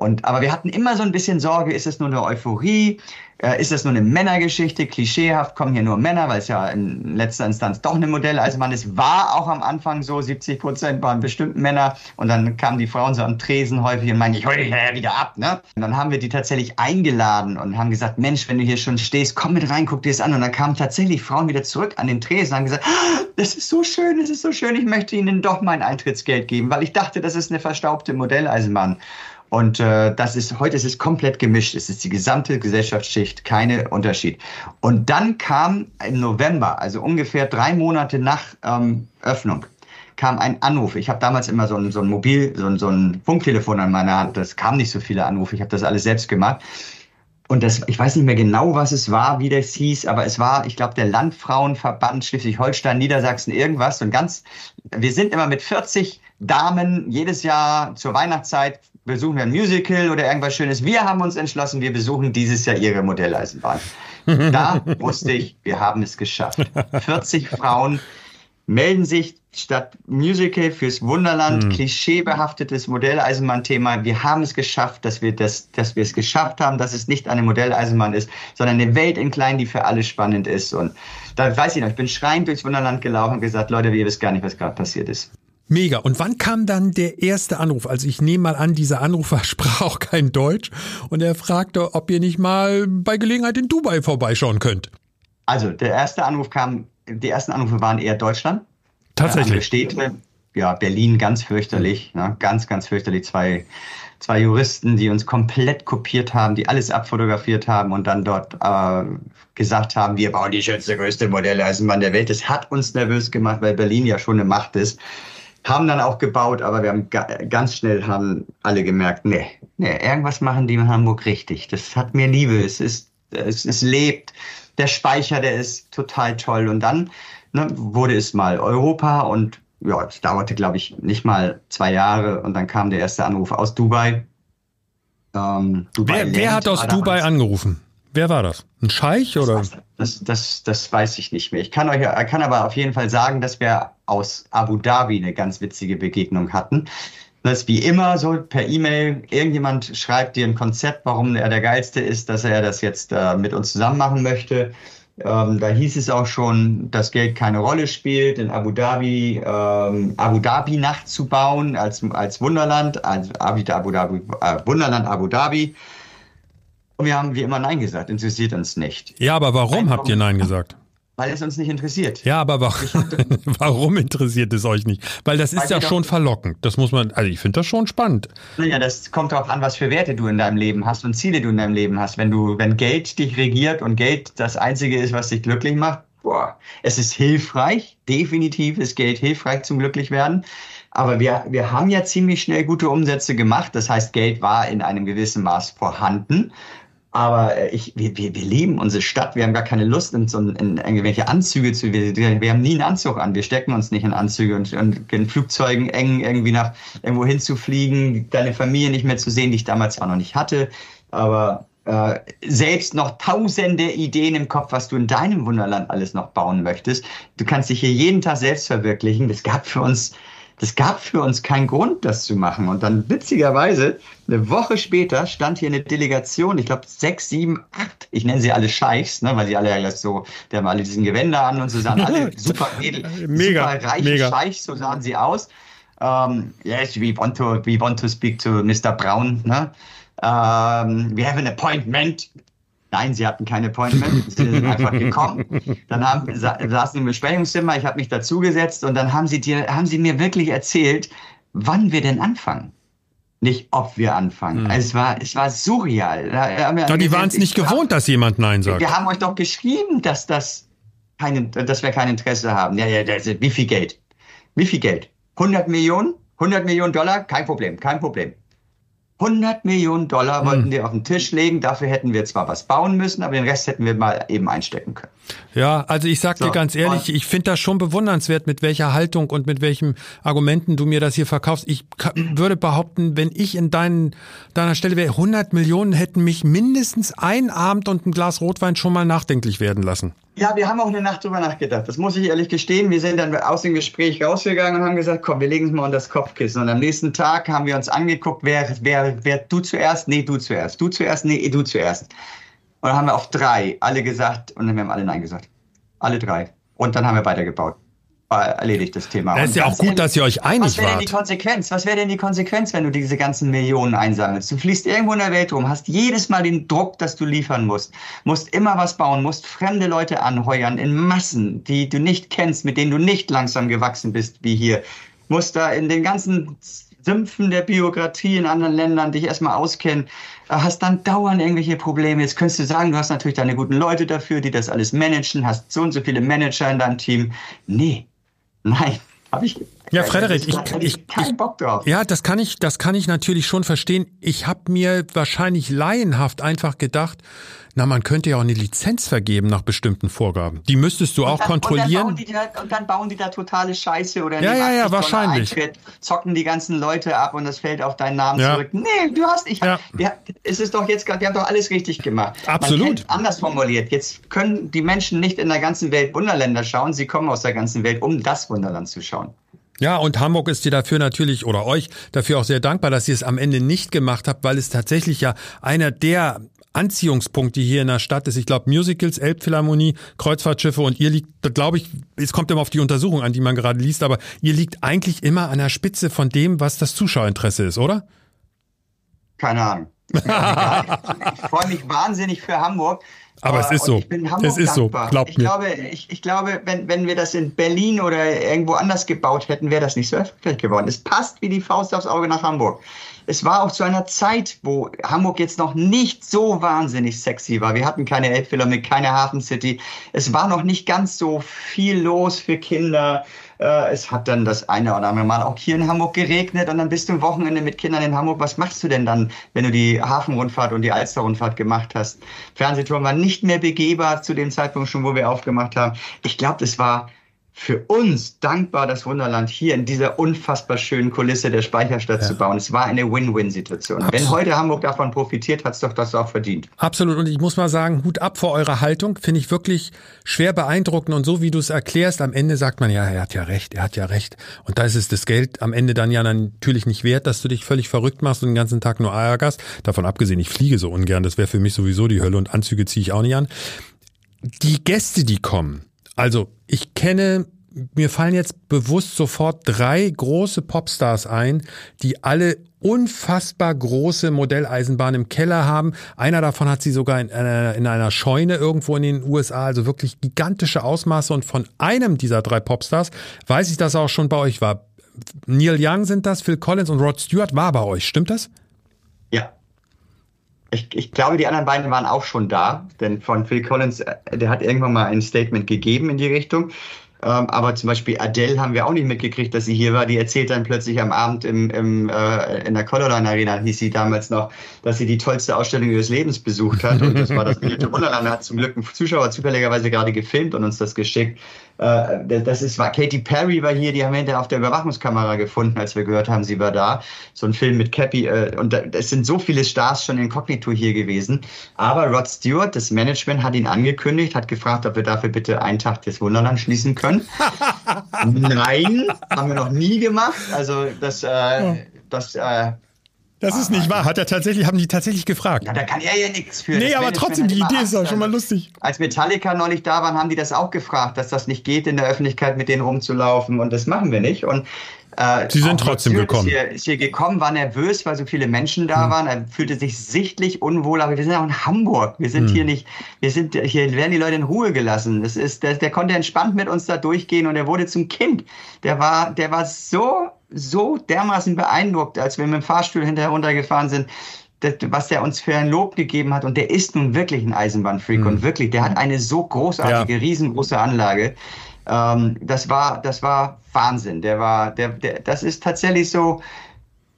Und, aber wir hatten immer so ein bisschen Sorge, ist es nur eine Euphorie? Äh, ist es nur eine Männergeschichte? Klischeehaft kommen hier nur Männer, weil es ja in letzter Instanz doch eine Modelleisenbahn ist. War auch am Anfang so, 70 Prozent waren bestimmt Männer. Und dann kamen die Frauen so am Tresen häufig und meinten, ich hol dich wieder ab. Ne? Und dann haben wir die tatsächlich eingeladen und haben gesagt, Mensch, wenn du hier schon stehst, komm mit rein, guck dir das an. Und dann kamen tatsächlich Frauen wieder zurück an den Tresen und haben gesagt, ah, das ist so schön, das ist so schön, ich möchte ihnen doch mein Eintrittsgeld geben, weil ich dachte, das ist eine verstaubte Modelleisenbahn. Und äh, das ist heute ist es komplett gemischt. Es ist die gesamte Gesellschaftsschicht, keine Unterschied. Und dann kam im November, also ungefähr drei Monate nach ähm, Öffnung, kam ein Anruf. Ich habe damals immer so ein, so ein Mobil, so ein, so ein Funktelefon an meiner Hand. Das kam nicht so viele Anrufe. Ich habe das alles selbst gemacht. Und das, ich weiß nicht mehr genau, was es war, wie das hieß, aber es war, ich glaube, der Landfrauenverband Schleswig-Holstein, Niedersachsen, irgendwas. Und ganz, wir sind immer mit 40 Damen jedes Jahr zur Weihnachtszeit besuchen wir ein Musical oder irgendwas Schönes. Wir haben uns entschlossen, wir besuchen dieses Jahr ihre Modelleisenbahn. Da wusste ich, wir haben es geschafft. 40 Frauen melden sich statt Musical fürs Wunderland, mhm. klischeebehaftetes Modelleisenbahn-Thema. Wir haben es geschafft, dass wir das, dass wir es geschafft haben, dass es nicht eine Modelleisenbahn ist, sondern eine Welt in klein, die für alle spannend ist. Und da weiß ich noch, ich bin schreiend durchs Wunderland gelaufen und gesagt, Leute, ihr wisst gar nicht, was gerade passiert ist. Mega. Und wann kam dann der erste Anruf? Also ich nehme mal an, dieser Anrufer sprach auch kein Deutsch und er fragte, ob ihr nicht mal bei Gelegenheit in Dubai vorbeischauen könnt. Also der erste Anruf kam, die ersten Anrufe waren eher Deutschland. Tatsächlich. Städte, ja, Berlin ganz fürchterlich, ne? ganz, ganz fürchterlich. Zwei, zwei Juristen, die uns komplett kopiert haben, die alles abfotografiert haben und dann dort äh, gesagt haben, wir bauen die schönste, größte Modelleisenbahn der Welt. Das hat uns nervös gemacht, weil Berlin ja schon eine Macht ist haben dann auch gebaut, aber wir haben ganz schnell haben alle gemerkt, nee, nee, irgendwas machen die in Hamburg richtig. Das hat mir Liebe. Es ist, es, es lebt. Der Speicher, der ist total toll. Und dann ne, wurde es mal Europa und ja, es dauerte, glaube ich, nicht mal zwei Jahre und dann kam der erste Anruf aus Dubai. Ähm, Dubai wer, wer hat aus Dubai angerufen? Wer war das? Ein Scheich oder? Das, das, das weiß ich nicht mehr. Ich kann euch, kann aber auf jeden Fall sagen, dass wir aus Abu Dhabi eine ganz witzige Begegnung hatten. Das ist wie immer so per E-Mail. Irgendjemand schreibt dir ein Konzept, warum er der Geilste ist, dass er das jetzt äh, mit uns zusammen machen möchte. Ähm, da hieß es auch schon, dass Geld keine Rolle spielt, in Abu Dhabi ähm, Abu Dhabi Nacht zu bauen als, als Wunderland, als Abu Dhabi, äh, Wunderland Abu Dhabi. Und wir haben wie immer Nein gesagt, interessiert uns nicht. Ja, aber warum Nein, habt ihr Nein gesagt? Weil es uns nicht interessiert. Ja, aber warum, warum interessiert es euch nicht? Weil das ist Weil ja schon verlockend. Das muss man, also ich finde das schon spannend. Naja, das kommt darauf an, was für Werte du in deinem Leben hast und Ziele du in deinem Leben hast. Wenn du, wenn Geld dich regiert und Geld das Einzige ist, was dich glücklich macht, boah, es ist hilfreich. Definitiv ist Geld hilfreich zum Glücklichwerden. Aber wir, wir haben ja ziemlich schnell gute Umsätze gemacht. Das heißt, Geld war in einem gewissen Maß vorhanden. Aber äh, ich, wir, wir, wir lieben unsere Stadt. Wir haben gar keine Lust, in, so, in irgendwelche Anzüge zu. Wir, wir haben nie einen Anzug an. Wir stecken uns nicht in Anzüge und, und in Flugzeugen eng irgendwie nach irgendwo hinzufliegen, deine Familie nicht mehr zu sehen, die ich damals auch noch nicht hatte. Aber äh, selbst noch tausende Ideen im Kopf, was du in deinem Wunderland alles noch bauen möchtest. Du kannst dich hier jeden Tag selbst verwirklichen. Das gab für uns Das gab für uns keinen Grund, das zu machen. Und dann witzigerweise, eine Woche später stand hier eine Delegation, ich glaube sechs, sieben, acht, ich nenne sie alle Scheichs, ne, weil die alle ja so, die haben alle diesen Gewänder an und so sahen alle super, edel, mega, super reiche mega. Scheichs, so sahen sie aus. Um, ähm, yes, we want to, we want to speak to Mr. Brown. Ne? Um, we have an appointment. Nein, sie hatten kein Appointment, sie sind einfach gekommen. Dann haben, saßen im Besprechungszimmer, ich habe mich dazugesetzt und dann haben sie, dir, haben sie mir wirklich erzählt, wann wir denn anfangen. Nicht, ob wir anfangen. Mhm. es, war, es war surreal. Da, da die waren es nicht gewohnt, dass jemand Nein sagt. Wir haben euch doch geschrieben, dass, das keine, dass wir kein Interesse haben. Ja, ja, das, wie viel Geld? Wie viel Geld? 100 Millionen? 100 Millionen Dollar? Kein Problem, kein Problem. 100 Millionen Dollar wollten hm. die auf den Tisch legen. Dafür hätten wir zwar was bauen müssen, aber den Rest hätten wir mal eben einstecken können. Ja, also ich sag so, dir ganz ehrlich, ich finde das schon bewundernswert, mit welcher Haltung und mit welchen Argumenten du mir das hier verkaufst. Ich würde behaupten, wenn ich in deinen, deiner Stelle wäre, 100 Millionen hätten mich mindestens ein Abend und ein Glas Rotwein schon mal nachdenklich werden lassen. Ja, wir haben auch eine Nacht drüber nachgedacht. Das muss ich ehrlich gestehen. Wir sind dann aus dem Gespräch rausgegangen und haben gesagt, komm, wir legen es mal unter das Kopfkissen. Und am nächsten Tag haben wir uns angeguckt, wer, wer, wer du zuerst? Nee, du zuerst. Du zuerst? Nee, du zuerst. Und dann haben wir auf drei alle gesagt und dann haben alle Nein gesagt. Alle drei. Und dann haben wir weitergebaut erledigt, das Thema. Es ist ja auch gut, dass ihr euch einig wart. Was wäre denn die Konsequenz? Was wäre denn die Konsequenz, wenn du diese ganzen Millionen einsammelst? Du fließt irgendwo in der Welt rum, hast jedes Mal den Druck, dass du liefern musst, musst immer was bauen, musst fremde Leute anheuern in Massen, die du nicht kennst, mit denen du nicht langsam gewachsen bist wie hier, musst da in den ganzen Sümpfen der Bürokratie in anderen Ländern dich erstmal auskennen, hast dann dauernd irgendwelche Probleme. Jetzt könntest du sagen, du hast natürlich deine guten Leute dafür, die das alles managen, hast so und so viele Manager in deinem Team. Nee, Nein, habe ich. Ja, Frederik, ich, ich, ich, keinen Bock drauf. Ja, das kann ich, das kann ich natürlich schon verstehen. Ich habe mir wahrscheinlich laienhaft einfach gedacht, na, man könnte ja auch eine Lizenz vergeben nach bestimmten Vorgaben. Die müsstest du und auch dann, kontrollieren. Und dann, da, und dann, bauen die da totale Scheiße oder ja, ja, ja, wahrscheinlich. Eintritt, zocken die ganzen Leute ab und das fällt auf deinen Namen ja. zurück. Nee, du hast, ich, ja. ja, es ist doch jetzt gerade, wir haben doch alles richtig gemacht. Absolut. anders formuliert. Jetzt können die Menschen nicht in der ganzen Welt Wunderländer schauen. Sie kommen aus der ganzen Welt, um das Wunderland zu schauen. Ja, und Hamburg ist dir dafür natürlich oder euch dafür auch sehr dankbar, dass ihr es am Ende nicht gemacht habt, weil es tatsächlich ja einer der Anziehungspunkte hier in der Stadt ist. Ich glaube, Musicals, Elbphilharmonie, Kreuzfahrtschiffe und ihr liegt, glaube ich, es kommt immer auf die Untersuchung an, die man gerade liest, aber ihr liegt eigentlich immer an der Spitze von dem, was das Zuschauerinteresse ist, oder? Keine Ahnung. ich freue mich wahnsinnig für Hamburg. Aber es ist so. es ist dankbar. so. Glaubt ich mir. glaube, ich, ich glaube, wenn, wenn wir das in Berlin oder irgendwo anders gebaut hätten, wäre das nicht so erfolgreich geworden. Es passt wie die Faust aufs Auge nach Hamburg es war auch zu einer Zeit, wo Hamburg jetzt noch nicht so wahnsinnig sexy war. Wir hatten keine Elbphilharmonie, keine Hafen City. Es war noch nicht ganz so viel los für Kinder. Äh, es hat dann das eine oder andere Mal auch hier in Hamburg geregnet und dann bist du ein Wochenende mit Kindern in Hamburg. Was machst du denn dann, wenn du die Hafenrundfahrt und die Alsterrundfahrt gemacht hast? Fernsehturm war nicht mehr begehbar zu dem Zeitpunkt schon, wo wir aufgemacht haben. Ich glaube, das war für uns dankbar, das Wunderland hier in dieser unfassbar schönen Kulisse der Speicherstadt ja. zu bauen. Es war eine Win-Win-Situation. Wenn heute Hamburg davon profitiert, hat es doch das auch verdient. Absolut. Und ich muss mal sagen, Hut ab vor eurer Haltung. Finde ich wirklich schwer beeindruckend. Und so wie du es erklärst, am Ende sagt man ja, er hat ja recht, er hat ja recht. Und da ist es das Geld am Ende dann ja natürlich nicht wert, dass du dich völlig verrückt machst und den ganzen Tag nur ärgerst. Davon abgesehen, ich fliege so ungern. Das wäre für mich sowieso die Hölle und Anzüge ziehe ich auch nicht an. Die Gäste, die kommen, also ich kenne, mir fallen jetzt bewusst sofort drei große Popstars ein, die alle unfassbar große Modelleisenbahnen im Keller haben. Einer davon hat sie sogar in einer, in einer Scheune irgendwo in den USA, also wirklich gigantische Ausmaße. Und von einem dieser drei Popstars weiß ich, dass er auch schon bei euch war. Neil Young sind das, Phil Collins und Rod Stewart war bei euch. Stimmt das? Ich, ich glaube, die anderen beiden waren auch schon da, denn von Phil Collins, äh, der hat irgendwann mal ein Statement gegeben in die Richtung. Ähm, aber zum Beispiel Adele haben wir auch nicht mitgekriegt, dass sie hier war. Die erzählt dann plötzlich am Abend im, im, äh, in der Colorado Arena, hieß sie damals noch, dass sie die tollste Ausstellung ihres Lebens besucht hat. Und das war das Wunderland. Er hat zum Glück ein Zuschauer zufälligerweise gerade gefilmt und uns das geschickt. Äh, das ist, war Katy Perry war hier, die haben wir hinterher auf der Überwachungskamera gefunden, als wir gehört haben, sie war da. So ein Film mit Cappy. Äh, und es sind so viele Stars schon inkognito hier gewesen. Aber Rod Stewart, das Management, hat ihn angekündigt, hat gefragt, ob wir dafür bitte einen Tag des Wunderland schließen können. Nein, haben wir noch nie gemacht. Also das, äh, das äh, das ist nicht wahr. Hat er tatsächlich, haben die tatsächlich gefragt? Ja, da kann er ja nichts für. Nee, aber trotzdem, die Idee ist doch schon mal lustig. Als Metallica neulich da waren, haben die das auch gefragt, dass das nicht geht, in der Öffentlichkeit mit denen rumzulaufen. Und das machen wir nicht. Und äh, Sie sind trotzdem gekommen. Ist hier, ist hier gekommen, war nervös, weil so viele Menschen da hm. waren. Er fühlte sich sichtlich unwohl. Aber wir sind auch in Hamburg. Wir sind hm. hier nicht, wir sind, hier werden die Leute in Ruhe gelassen. Das ist, der, der konnte entspannt mit uns da durchgehen und er wurde zum Kind. Der war, der war so so dermaßen beeindruckt, als wir mit dem Fahrstuhl hinterher runtergefahren sind, das, was der uns für ein Lob gegeben hat. Und der ist nun wirklich ein Eisenbahnfreak. Mhm. Und wirklich, der hat eine so großartige, ja. riesengroße Anlage. Ähm, das war, das war Wahnsinn. Der war, der, der, das ist tatsächlich so,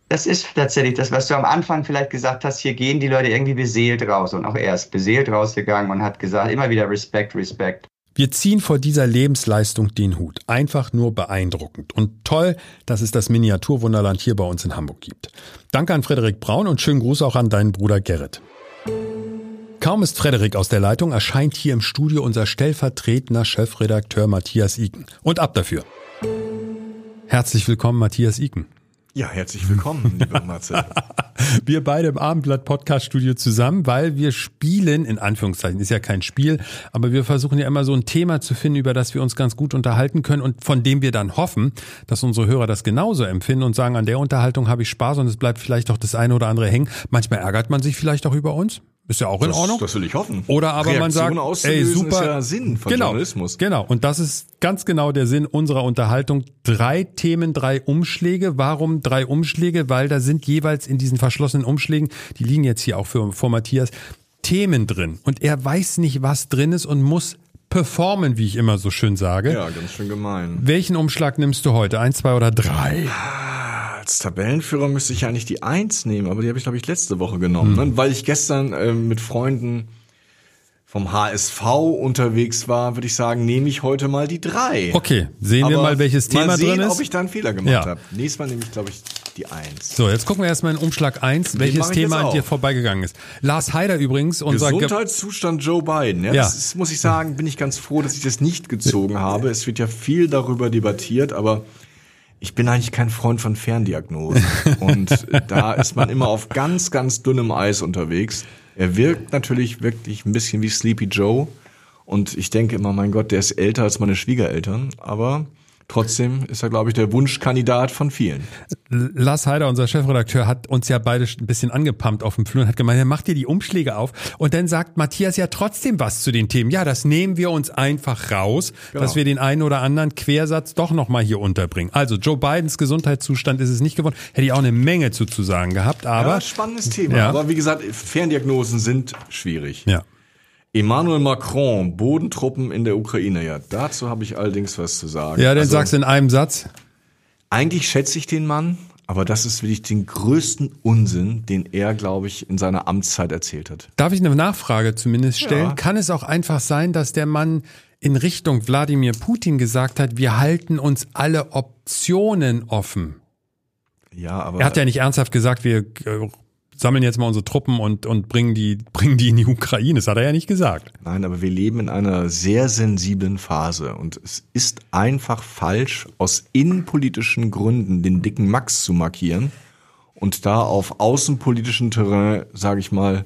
das ist tatsächlich das, was du am Anfang vielleicht gesagt hast, hier gehen die Leute irgendwie beseelt raus. Und auch er ist beseelt rausgegangen und hat gesagt, immer wieder Respekt, Respekt. Wir ziehen vor dieser Lebensleistung den Hut. Einfach nur beeindruckend. Und toll, dass es das Miniaturwunderland hier bei uns in Hamburg gibt. Danke an Frederik Braun und schönen Gruß auch an deinen Bruder Gerrit. Kaum ist Frederik aus der Leitung, erscheint hier im Studio unser stellvertretender Chefredakteur Matthias Iken. Und ab dafür. Herzlich willkommen, Matthias Iken. Ja, herzlich willkommen, lieber Marcel. wir beide im Abendblatt Podcast Studio zusammen, weil wir spielen, in Anführungszeichen, ist ja kein Spiel, aber wir versuchen ja immer so ein Thema zu finden, über das wir uns ganz gut unterhalten können und von dem wir dann hoffen, dass unsere Hörer das genauso empfinden und sagen, an der Unterhaltung habe ich Spaß und es bleibt vielleicht auch das eine oder andere hängen. Manchmal ärgert man sich vielleicht auch über uns. Ist ja auch in das, Ordnung. Das will ich hoffen. Oder aber Reaktion man sagt, ey, super. Ist ja Sinn von genau, Journalismus. Genau. Und das ist ganz genau der Sinn unserer Unterhaltung. Drei Themen, drei Umschläge. Warum drei Umschläge? Weil da sind jeweils in diesen verschlossenen Umschlägen, die liegen jetzt hier auch für, vor Matthias, Themen drin. Und er weiß nicht, was drin ist und muss performen, wie ich immer so schön sage. Ja, ganz schön gemein. Welchen Umschlag nimmst du heute? Eins, zwei oder drei? Als Tabellenführer müsste ich ja eigentlich die Eins nehmen, aber die habe ich, glaube ich, letzte Woche genommen, hm. ne? weil ich gestern äh, mit Freunden vom HSV unterwegs war, würde ich sagen, nehme ich heute mal die drei. Okay, sehen Aber wir mal, welches Thema mal sehen, drin ist. ob ich da einen Fehler gemacht ja. habe. Nächstes Mal nehme ich, glaube ich, die eins. So, jetzt gucken wir erstmal in Umschlag eins, welches Thema an dir vorbeigegangen ist. Lars Heider übrigens, unser Gesundheitszustand Joe Biden. Ja, ja. Das ist, muss ich sagen, bin ich ganz froh, dass ich das nicht gezogen habe. Es wird ja viel darüber debattiert, aber ich bin eigentlich kein Freund von Ferndiagnosen. Und da ist man immer auf ganz, ganz dünnem Eis unterwegs. Er wirkt natürlich wirklich ein bisschen wie Sleepy Joe. Und ich denke immer, mein Gott, der ist älter als meine Schwiegereltern. Aber Trotzdem ist er, glaube ich, der Wunschkandidat von vielen. Lars Heider, unser Chefredakteur, hat uns ja beide ein bisschen angepumpt auf dem Flur und hat gemeint, er macht dir die Umschläge auf. Und dann sagt Matthias ja trotzdem was zu den Themen. Ja, das nehmen wir uns einfach raus, genau. dass wir den einen oder anderen Quersatz doch nochmal hier unterbringen. Also Joe Bidens Gesundheitszustand ist es nicht geworden. Hätte ich auch eine Menge zu, zu sagen gehabt, aber. Ja, spannendes Thema. Ja. Aber wie gesagt, Ferndiagnosen sind schwierig. Ja. Emmanuel Macron, Bodentruppen in der Ukraine. Ja, dazu habe ich allerdings was zu sagen. Ja, den also, sagst du in einem Satz. Eigentlich schätze ich den Mann, aber das ist wirklich den größten Unsinn, den er, glaube ich, in seiner Amtszeit erzählt hat. Darf ich eine Nachfrage zumindest stellen? Ja. Kann es auch einfach sein, dass der Mann in Richtung Wladimir Putin gesagt hat, wir halten uns alle Optionen offen? Ja, aber. Er hat ja nicht ernsthaft gesagt, wir äh, sammeln jetzt mal unsere Truppen und, und bringen, die, bringen die in die Ukraine. Das hat er ja nicht gesagt. Nein, aber wir leben in einer sehr sensiblen Phase und es ist einfach falsch, aus innenpolitischen Gründen den dicken Max zu markieren und da auf außenpolitischen Terrain, sage ich mal,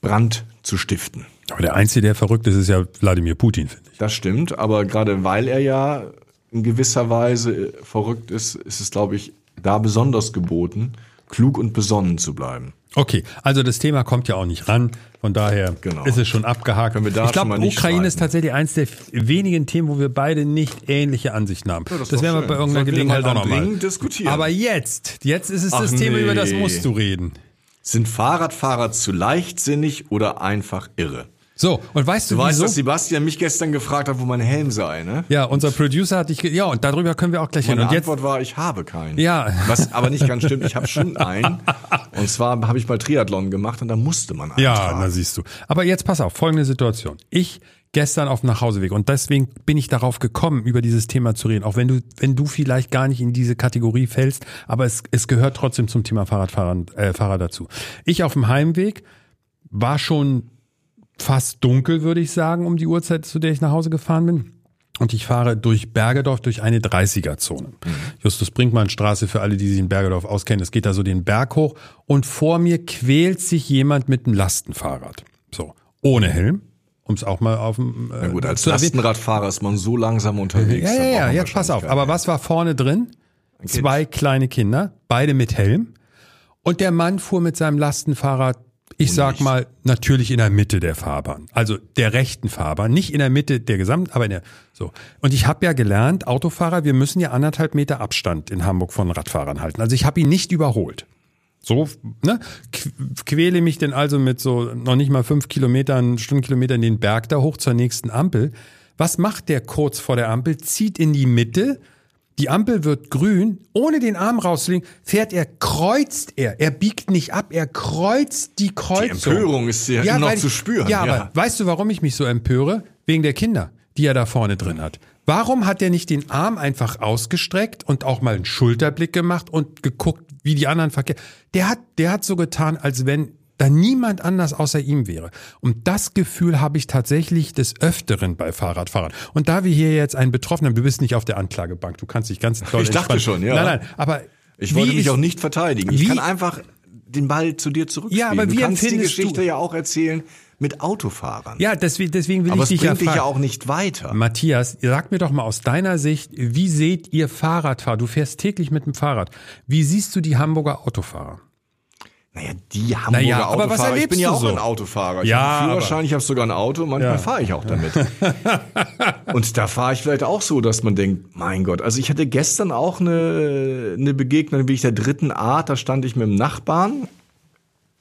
Brand zu stiften. Aber der Einzige, der verrückt ist, ist ja Wladimir Putin, finde ich. Das stimmt, aber gerade weil er ja in gewisser Weise verrückt ist, ist es, glaube ich, da besonders geboten, klug und besonnen zu bleiben. Okay, also das Thema kommt ja auch nicht ran. Von daher genau. ist es schon abgehakt. Ich glaube, Ukraine streiten. ist tatsächlich eins der wenigen Themen, wo wir beide nicht ähnliche Ansichten haben. Ja, das, das werden wir bei irgendeiner Gelegenheit auch nochmal diskutieren. Aber jetzt, jetzt ist es Ach das nee. Thema, über das musst du reden. Sind Fahrradfahrer zu leichtsinnig oder einfach irre? So, und weißt du, du weißt, dass Sebastian mich gestern gefragt hat, wo mein Helm sei, ne? Ja, unser Producer hat dich, ja, und darüber können wir auch gleich Meine hin. Und Antwort jetzt, war, ich habe keinen. Ja. Was aber nicht ganz stimmt, ich habe schon einen. Und zwar habe ich mal Triathlon gemacht und da musste man einen Ja, tragen. na siehst du. Aber jetzt pass auf, folgende Situation. Ich gestern auf dem Nachhauseweg und deswegen bin ich darauf gekommen, über dieses Thema zu reden, auch wenn du, wenn du vielleicht gar nicht in diese Kategorie fällst, aber es, es gehört trotzdem zum Thema Fahrradfahrer äh, Fahrer dazu. Ich auf dem Heimweg war schon fast dunkel, würde ich sagen, um die Uhrzeit, zu der ich nach Hause gefahren bin. Und ich fahre durch Bergedorf durch eine 30er-Zone. Mhm. Justus Brinkmann Straße für alle, die sich in Bergedorf auskennen. Es geht da so den Berg hoch und vor mir quält sich jemand mit einem Lastenfahrrad. So, ohne Helm um es auch mal auf dem. Äh, ja gut, als Lastenradfahrer ist man so langsam unterwegs. Ja, ja, ja, jetzt pass auf. Aber was war vorne drin? Zwei kleine Kinder, beide mit Helm. Und der Mann fuhr mit seinem Lastenfahrrad, ich sag mal, natürlich in der Mitte der Fahrbahn. Also der rechten Fahrbahn. Nicht in der Mitte der gesamten, aber in der, so. Und ich habe ja gelernt, Autofahrer, wir müssen ja anderthalb Meter Abstand in Hamburg von Radfahrern halten. Also ich habe ihn nicht überholt. So, ne? Quäle mich denn also mit so noch nicht mal fünf Kilometern, Stundenkilometern den Berg da hoch zur nächsten Ampel. Was macht der kurz vor der Ampel? Zieht in die Mitte. Die Ampel wird grün. Ohne den Arm rauszulegen, fährt er, kreuzt er. Er biegt nicht ab, er kreuzt die Kreuzung. Die Empörung ist ja, ja noch zu spüren. Ja, ja, aber weißt du, warum ich mich so empöre? Wegen der Kinder, die er da vorne drin hat. Warum hat er nicht den Arm einfach ausgestreckt und auch mal einen Schulterblick gemacht und geguckt, wie die anderen verkehren? Der hat, der hat so getan, als wenn da niemand anders außer ihm wäre. Und das Gefühl habe ich tatsächlich des Öfteren bei Fahrradfahrern. Und da wir hier jetzt einen Betroffenen, du bist nicht auf der Anklagebank, du kannst dich ganz toll Ich dachte schon, ja. Nein, nein, aber ich wollte mich auch nicht verteidigen. Ich kann einfach den Ball zu dir zurückspielen. Ja, aber wie du kannst die Geschichte du? ja auch erzählen mit Autofahrern. Ja, deswegen, deswegen will aber ich dich ja dich ja auch nicht weiter. Matthias, sag mir doch mal aus deiner Sicht, wie seht ihr Fahrradfahrer? Du fährst täglich mit dem Fahrrad. Wie siehst du die Hamburger Autofahrer? Naja, die Hamburger naja, aber Autofahrer. Was ich bin ja auch so? ein Autofahrer. Ich ja, habe Führerschein, ich habe sogar ein Auto, manchmal ja. fahre ich auch damit. und da fahre ich vielleicht auch so, dass man denkt, mein Gott, also ich hatte gestern auch eine, eine Begegnung, wie ich der dritten Art, da stand ich mit dem Nachbarn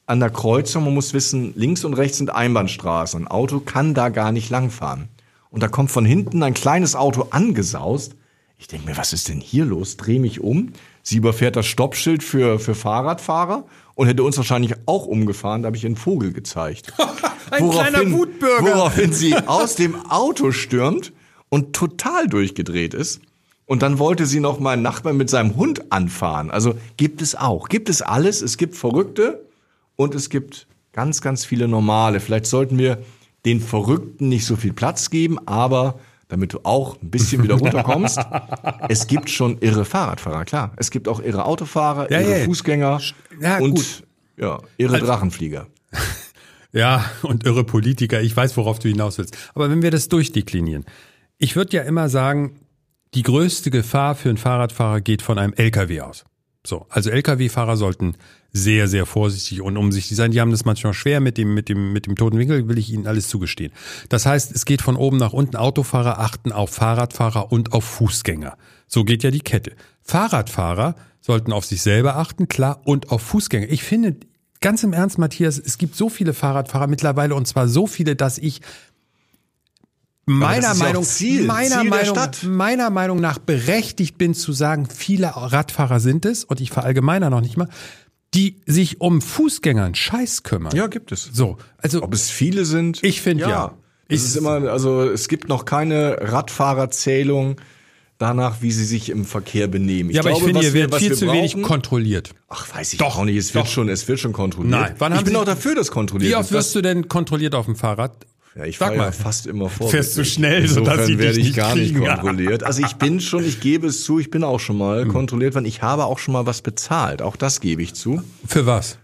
an der Kreuzung. Man muss wissen, links und rechts sind Einbahnstraßen. Ein Auto kann da gar nicht langfahren. Und da kommt von hinten ein kleines Auto angesaust. Ich denke mir, was ist denn hier los? Dreh mich um. Sie überfährt das Stoppschild für, für Fahrradfahrer und hätte uns wahrscheinlich auch umgefahren. Da habe ich einen Vogel gezeigt. Ein woraufhin, kleiner Wutbürger. Woraufhin sie aus dem Auto stürmt und total durchgedreht ist. Und dann wollte sie noch meinen Nachbarn mit seinem Hund anfahren. Also gibt es auch. Gibt es alles. Es gibt Verrückte und es gibt ganz, ganz viele Normale. Vielleicht sollten wir den Verrückten nicht so viel Platz geben, aber damit du auch ein bisschen wieder runterkommst. es gibt schon irre Fahrradfahrer, klar. Es gibt auch irre Autofahrer, ja, irre ja. Fußgänger ja, und gut. ja, irre also, Drachenflieger. Ja, und irre Politiker. Ich weiß, worauf du hinaus willst. Aber wenn wir das durchdeklinieren. Ich würde ja immer sagen, die größte Gefahr für einen Fahrradfahrer geht von einem LKW aus. So, also Lkw-Fahrer sollten sehr, sehr vorsichtig und umsichtig sein. Die haben das manchmal schwer mit dem, mit dem, mit dem toten Winkel, will ich ihnen alles zugestehen. Das heißt, es geht von oben nach unten. Autofahrer achten auf Fahrradfahrer und auf Fußgänger. So geht ja die Kette. Fahrradfahrer sollten auf sich selber achten, klar, und auf Fußgänger. Ich finde, ganz im Ernst, Matthias, es gibt so viele Fahrradfahrer mittlerweile und zwar so viele, dass ich meiner Meinung, Ziel, meiner Ziel Meinung, meiner Meinung nach berechtigt bin zu sagen, viele Radfahrer sind es und ich verallgemeiner noch nicht mal, die sich um Fußgängern Scheiß kümmern. Ja, gibt es. So, also ob es viele sind? Ich finde ja. ja. Es ist immer, also es gibt noch keine Radfahrerzählung danach, wie sie sich im Verkehr benehmen. Ich ja, aber glaube, ich finde, hier wird viel zu brauchen, wenig kontrolliert. Ach, weiß ich doch, auch nicht. Es wird doch. schon, es wird schon kontrolliert. Nein, wann ich bin auch dafür, dass kontrolliert Wie oft wirst du denn kontrolliert auf dem Fahrrad? Ja, ich fahre ja fast immer vor. Fährst du schnell, sodass sie werde dich ich gar kriegen. nicht kontrolliert. Also ich bin schon, ich gebe es zu, ich bin auch schon mal hm. kontrolliert worden. Ich habe auch schon mal was bezahlt. Auch das gebe ich zu. Für was?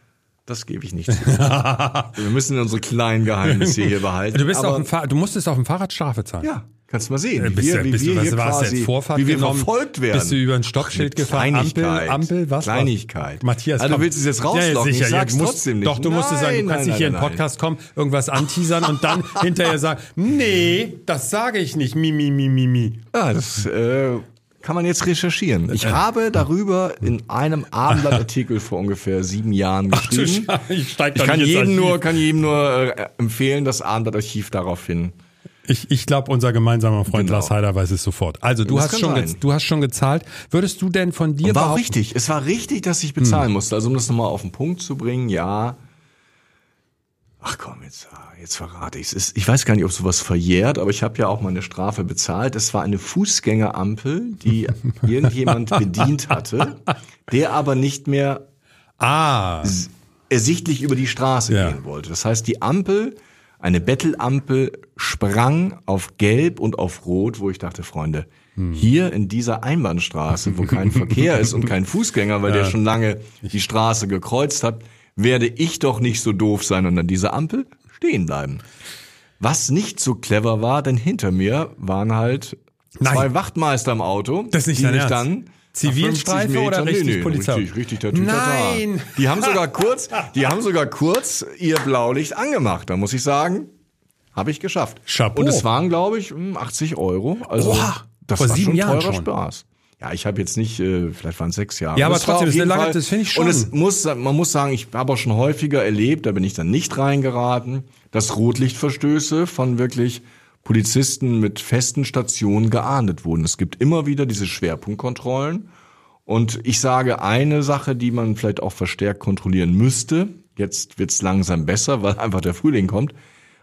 Das gebe ich nicht zu. Wir müssen unsere kleinen Geheimnisse hier behalten. Du, bist auf dem Fahr du musstest auf dem Fahrrad Strafe zahlen. Ja. Kannst du mal sehen, wie bist wir, wie bist wir du, hier quasi, Vorfahrt wie wir genommen, verfolgt werden. Bist du über ein Stoppschild gefahren? Ampel, Ampel, was? Kleinigkeit. Matthias, also komm. du willst es jetzt rauslocken, ja, sicher, ich sag's musst, trotzdem nicht. Doch, du musst es sagen, du kannst nein, nicht hier nein, in den Podcast kommen, irgendwas anteasern und dann hinterher sagen, nee, das sage ich nicht, mi, mi, mi, mi, mi. Ja, das äh, kann man jetzt recherchieren. Ich habe darüber in einem Abendblattartikel vor ungefähr sieben Jahren geschrieben. Ach, ich steig ich kann jedem, nur, kann jedem nur äh, empfehlen, das Abendblattarchiv daraufhin ich, ich glaube, unser gemeinsamer Freund genau. Lars Heider weiß es sofort. Also du hast schon du hast schon gezahlt. Würdest du denn von dir Und war richtig. Es war richtig, dass ich bezahlen hm. musste. Also um das nochmal auf den Punkt zu bringen, ja. Ach komm, jetzt, ah, jetzt verrate ich es. Ich weiß gar nicht, ob sowas verjährt, aber ich habe ja auch mal eine Strafe bezahlt. Es war eine Fußgängerampel, die irgendjemand bedient hatte, der aber nicht mehr ah. ersichtlich über die Straße ja. gehen wollte. Das heißt, die Ampel, eine Bettelampel, sprang auf Gelb und auf Rot, wo ich dachte, Freunde, hm. hier in dieser Einbahnstraße, wo kein Verkehr ist und kein Fußgänger, weil ja. der schon lange die Straße gekreuzt hat, werde ich doch nicht so doof sein und an dieser Ampel stehen bleiben. Was nicht so clever war, denn hinter mir waren halt Nein. zwei Wachtmeister im Auto, das nicht die mich dann Zivilstreife oder richtig nee, nee, Polizei? Richtig, richtig der Nein! Die haben sogar kurz, die haben sogar kurz ihr Blaulicht angemacht. Da muss ich sagen, habe ich geschafft. Chapeau. Und es waren, glaube ich, 80 Euro. Also Oha, das vor war sieben schon Jahren teurer schon. Spaß. Ja, ich habe jetzt nicht, äh, vielleicht waren es sechs Jahre. Ja, aber Das trotzdem, das ist eine lange- Fall- das finde ich schon. Und es muss, man muss sagen, ich habe auch schon häufiger erlebt, da bin ich dann nicht reingeraten, dass Rotlichtverstöße von wirklich Polizisten mit festen Stationen geahndet wurden. Es gibt immer wieder diese Schwerpunktkontrollen. Und ich sage eine Sache, die man vielleicht auch verstärkt kontrollieren müsste. Jetzt wird's langsam besser, weil einfach der Frühling kommt.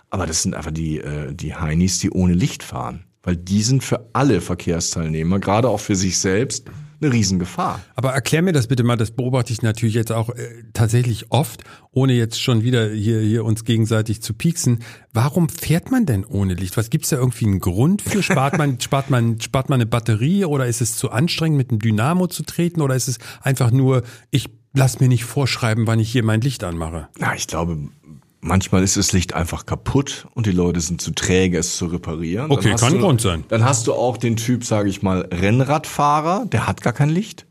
Aber das sind einfach die, äh, die Heinis, die ohne Licht fahren. Weil die sind für alle Verkehrsteilnehmer, gerade auch für sich selbst, eine Riesengefahr. Aber erklär mir das bitte mal, das beobachte ich natürlich jetzt auch äh, tatsächlich oft, ohne jetzt schon wieder hier, hier uns gegenseitig zu pieksen. Warum fährt man denn ohne Licht? Was gibt's da irgendwie einen Grund für? Spart man, spart man, spart man eine Batterie oder ist es zu anstrengend, mit einem Dynamo zu treten oder ist es einfach nur, ich lass mir nicht vorschreiben, wann ich hier mein Licht anmache? Ja, ich glaube, manchmal ist das Licht einfach kaputt und die Leute sind zu träge, es zu reparieren. Okay, kann du, ein Grund sein. Dann hast du auch den Typ, sage ich mal, Rennradfahrer, der hat gar kein Licht,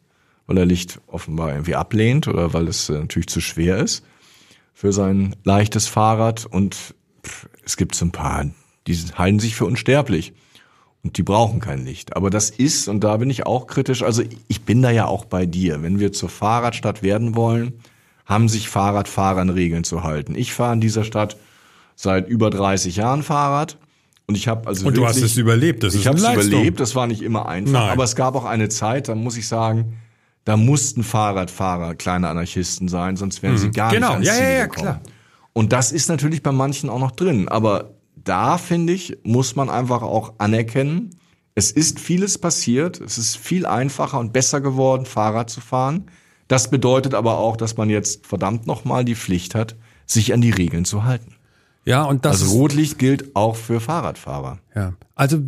weil er Licht offenbar irgendwie ablehnt oder weil es äh, natürlich zu schwer ist für sein leichtes Fahrrad. Und es gibt so ein paar, die halten sich für unsterblich. Und die brauchen kein Licht. Aber das ist, und da bin ich auch kritisch, also ich bin da ja auch bei dir. Wenn wir zur Fahrradstadt werden wollen, haben sich Fahrradfahrer an Regeln zu halten. Ich fahre in dieser Stadt seit über 30 Jahren Fahrrad. Und ich habe also Und du wirklich, hast es überlebt. Das ich habe es überlebt, das war nicht immer einfach, Nein. aber es gab auch eine Zeit, da muss ich sagen, da mussten Fahrradfahrer kleine Anarchisten sein, sonst wären sie gar Genau. nicht ans Ja, Ziel ja, ja, gekommen. klar. Und das ist natürlich bei manchen auch noch drin, aber da finde ich, muss man einfach auch anerkennen, es ist vieles passiert, es ist viel einfacher und besser geworden, Fahrrad zu fahren. Das bedeutet aber auch, dass man jetzt verdammt nochmal die Pflicht hat, sich an die Regeln zu halten. Ja, und das Also Rotlicht gilt auch für Fahrradfahrer. ja. Also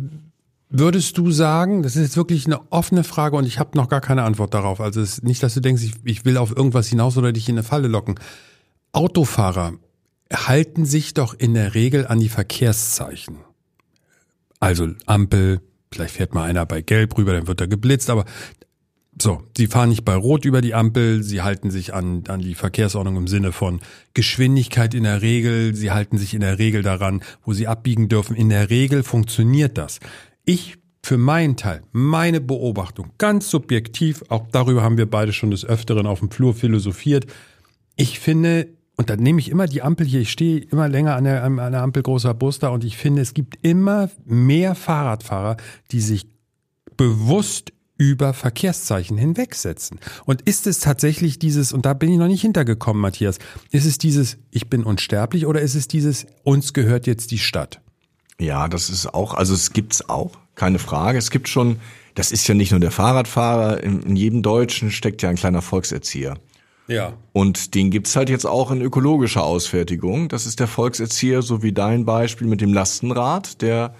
würdest du sagen, das ist jetzt wirklich eine offene Frage und ich habe noch gar keine Antwort darauf. Also es ist nicht, dass du denkst, ich, ich will auf irgendwas hinaus oder dich in eine Falle locken. Autofahrer halten sich doch in der Regel an die Verkehrszeichen. Also Ampel, vielleicht fährt mal einer bei Gelb rüber, dann wird er geblitzt, aber so, sie fahren nicht bei Rot über die Ampel, sie halten sich an, an die Verkehrsordnung im Sinne von Geschwindigkeit in der Regel, sie halten sich in der Regel daran, wo sie abbiegen dürfen. In der Regel funktioniert das. Ich für meinen Teil, meine Beobachtung, ganz subjektiv, auch darüber haben wir beide schon des Öfteren auf dem Flur philosophiert. Ich finde, und dann nehme ich immer die Ampel hier, ich stehe immer länger an der, an der Ampel großer Bus da und ich finde, es gibt immer mehr Fahrradfahrer, die sich bewusst über Verkehrszeichen hinwegsetzen. Und ist es tatsächlich dieses, und da bin ich noch nicht hintergekommen, Matthias, ist es dieses, ich bin unsterblich oder ist es dieses, uns gehört jetzt die Stadt? Ja, das ist auch, also es gibt's auch, keine Frage. Es gibt schon, das ist ja nicht nur der Fahrradfahrer, in, in jedem Deutschen steckt ja ein kleiner Volkserzieher. Ja. Und den gibt's halt jetzt auch in ökologischer Ausfertigung. Das ist der Volkserzieher, so wie dein Beispiel mit dem Lastenrad, der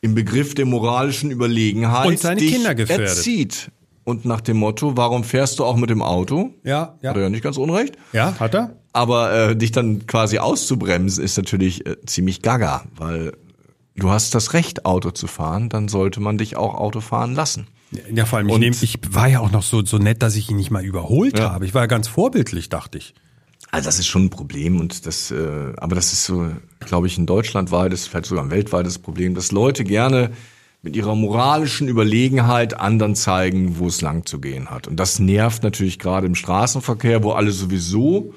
im Begriff der moralischen Überlegenheit Und seine dich Kinder gefährdet. erzieht. Und nach dem Motto, warum fährst du auch mit dem Auto? Ja, Hat er ja nicht ganz unrecht. Ja, hat er? Aber äh, dich dann quasi auszubremsen, ist natürlich äh, ziemlich gaga, weil du hast das Recht, Auto zu fahren, dann sollte man dich auch Auto fahren lassen. Ja, vor allem, ich, nehm, ich war ja auch noch so, so nett, dass ich ihn nicht mal überholt Ja. habe. Ich war ja ganz vorbildlich, dachte ich. Also das ist schon ein Problem und das, äh, aber das ist so, glaube ich, ein deutschlandweites, vielleicht sogar ein weltweites Problem, dass Leute gerne mit ihrer moralischen Überlegenheit anderen zeigen, wo es lang zu gehen hat. Und das nervt natürlich gerade im Straßenverkehr, wo alle sowieso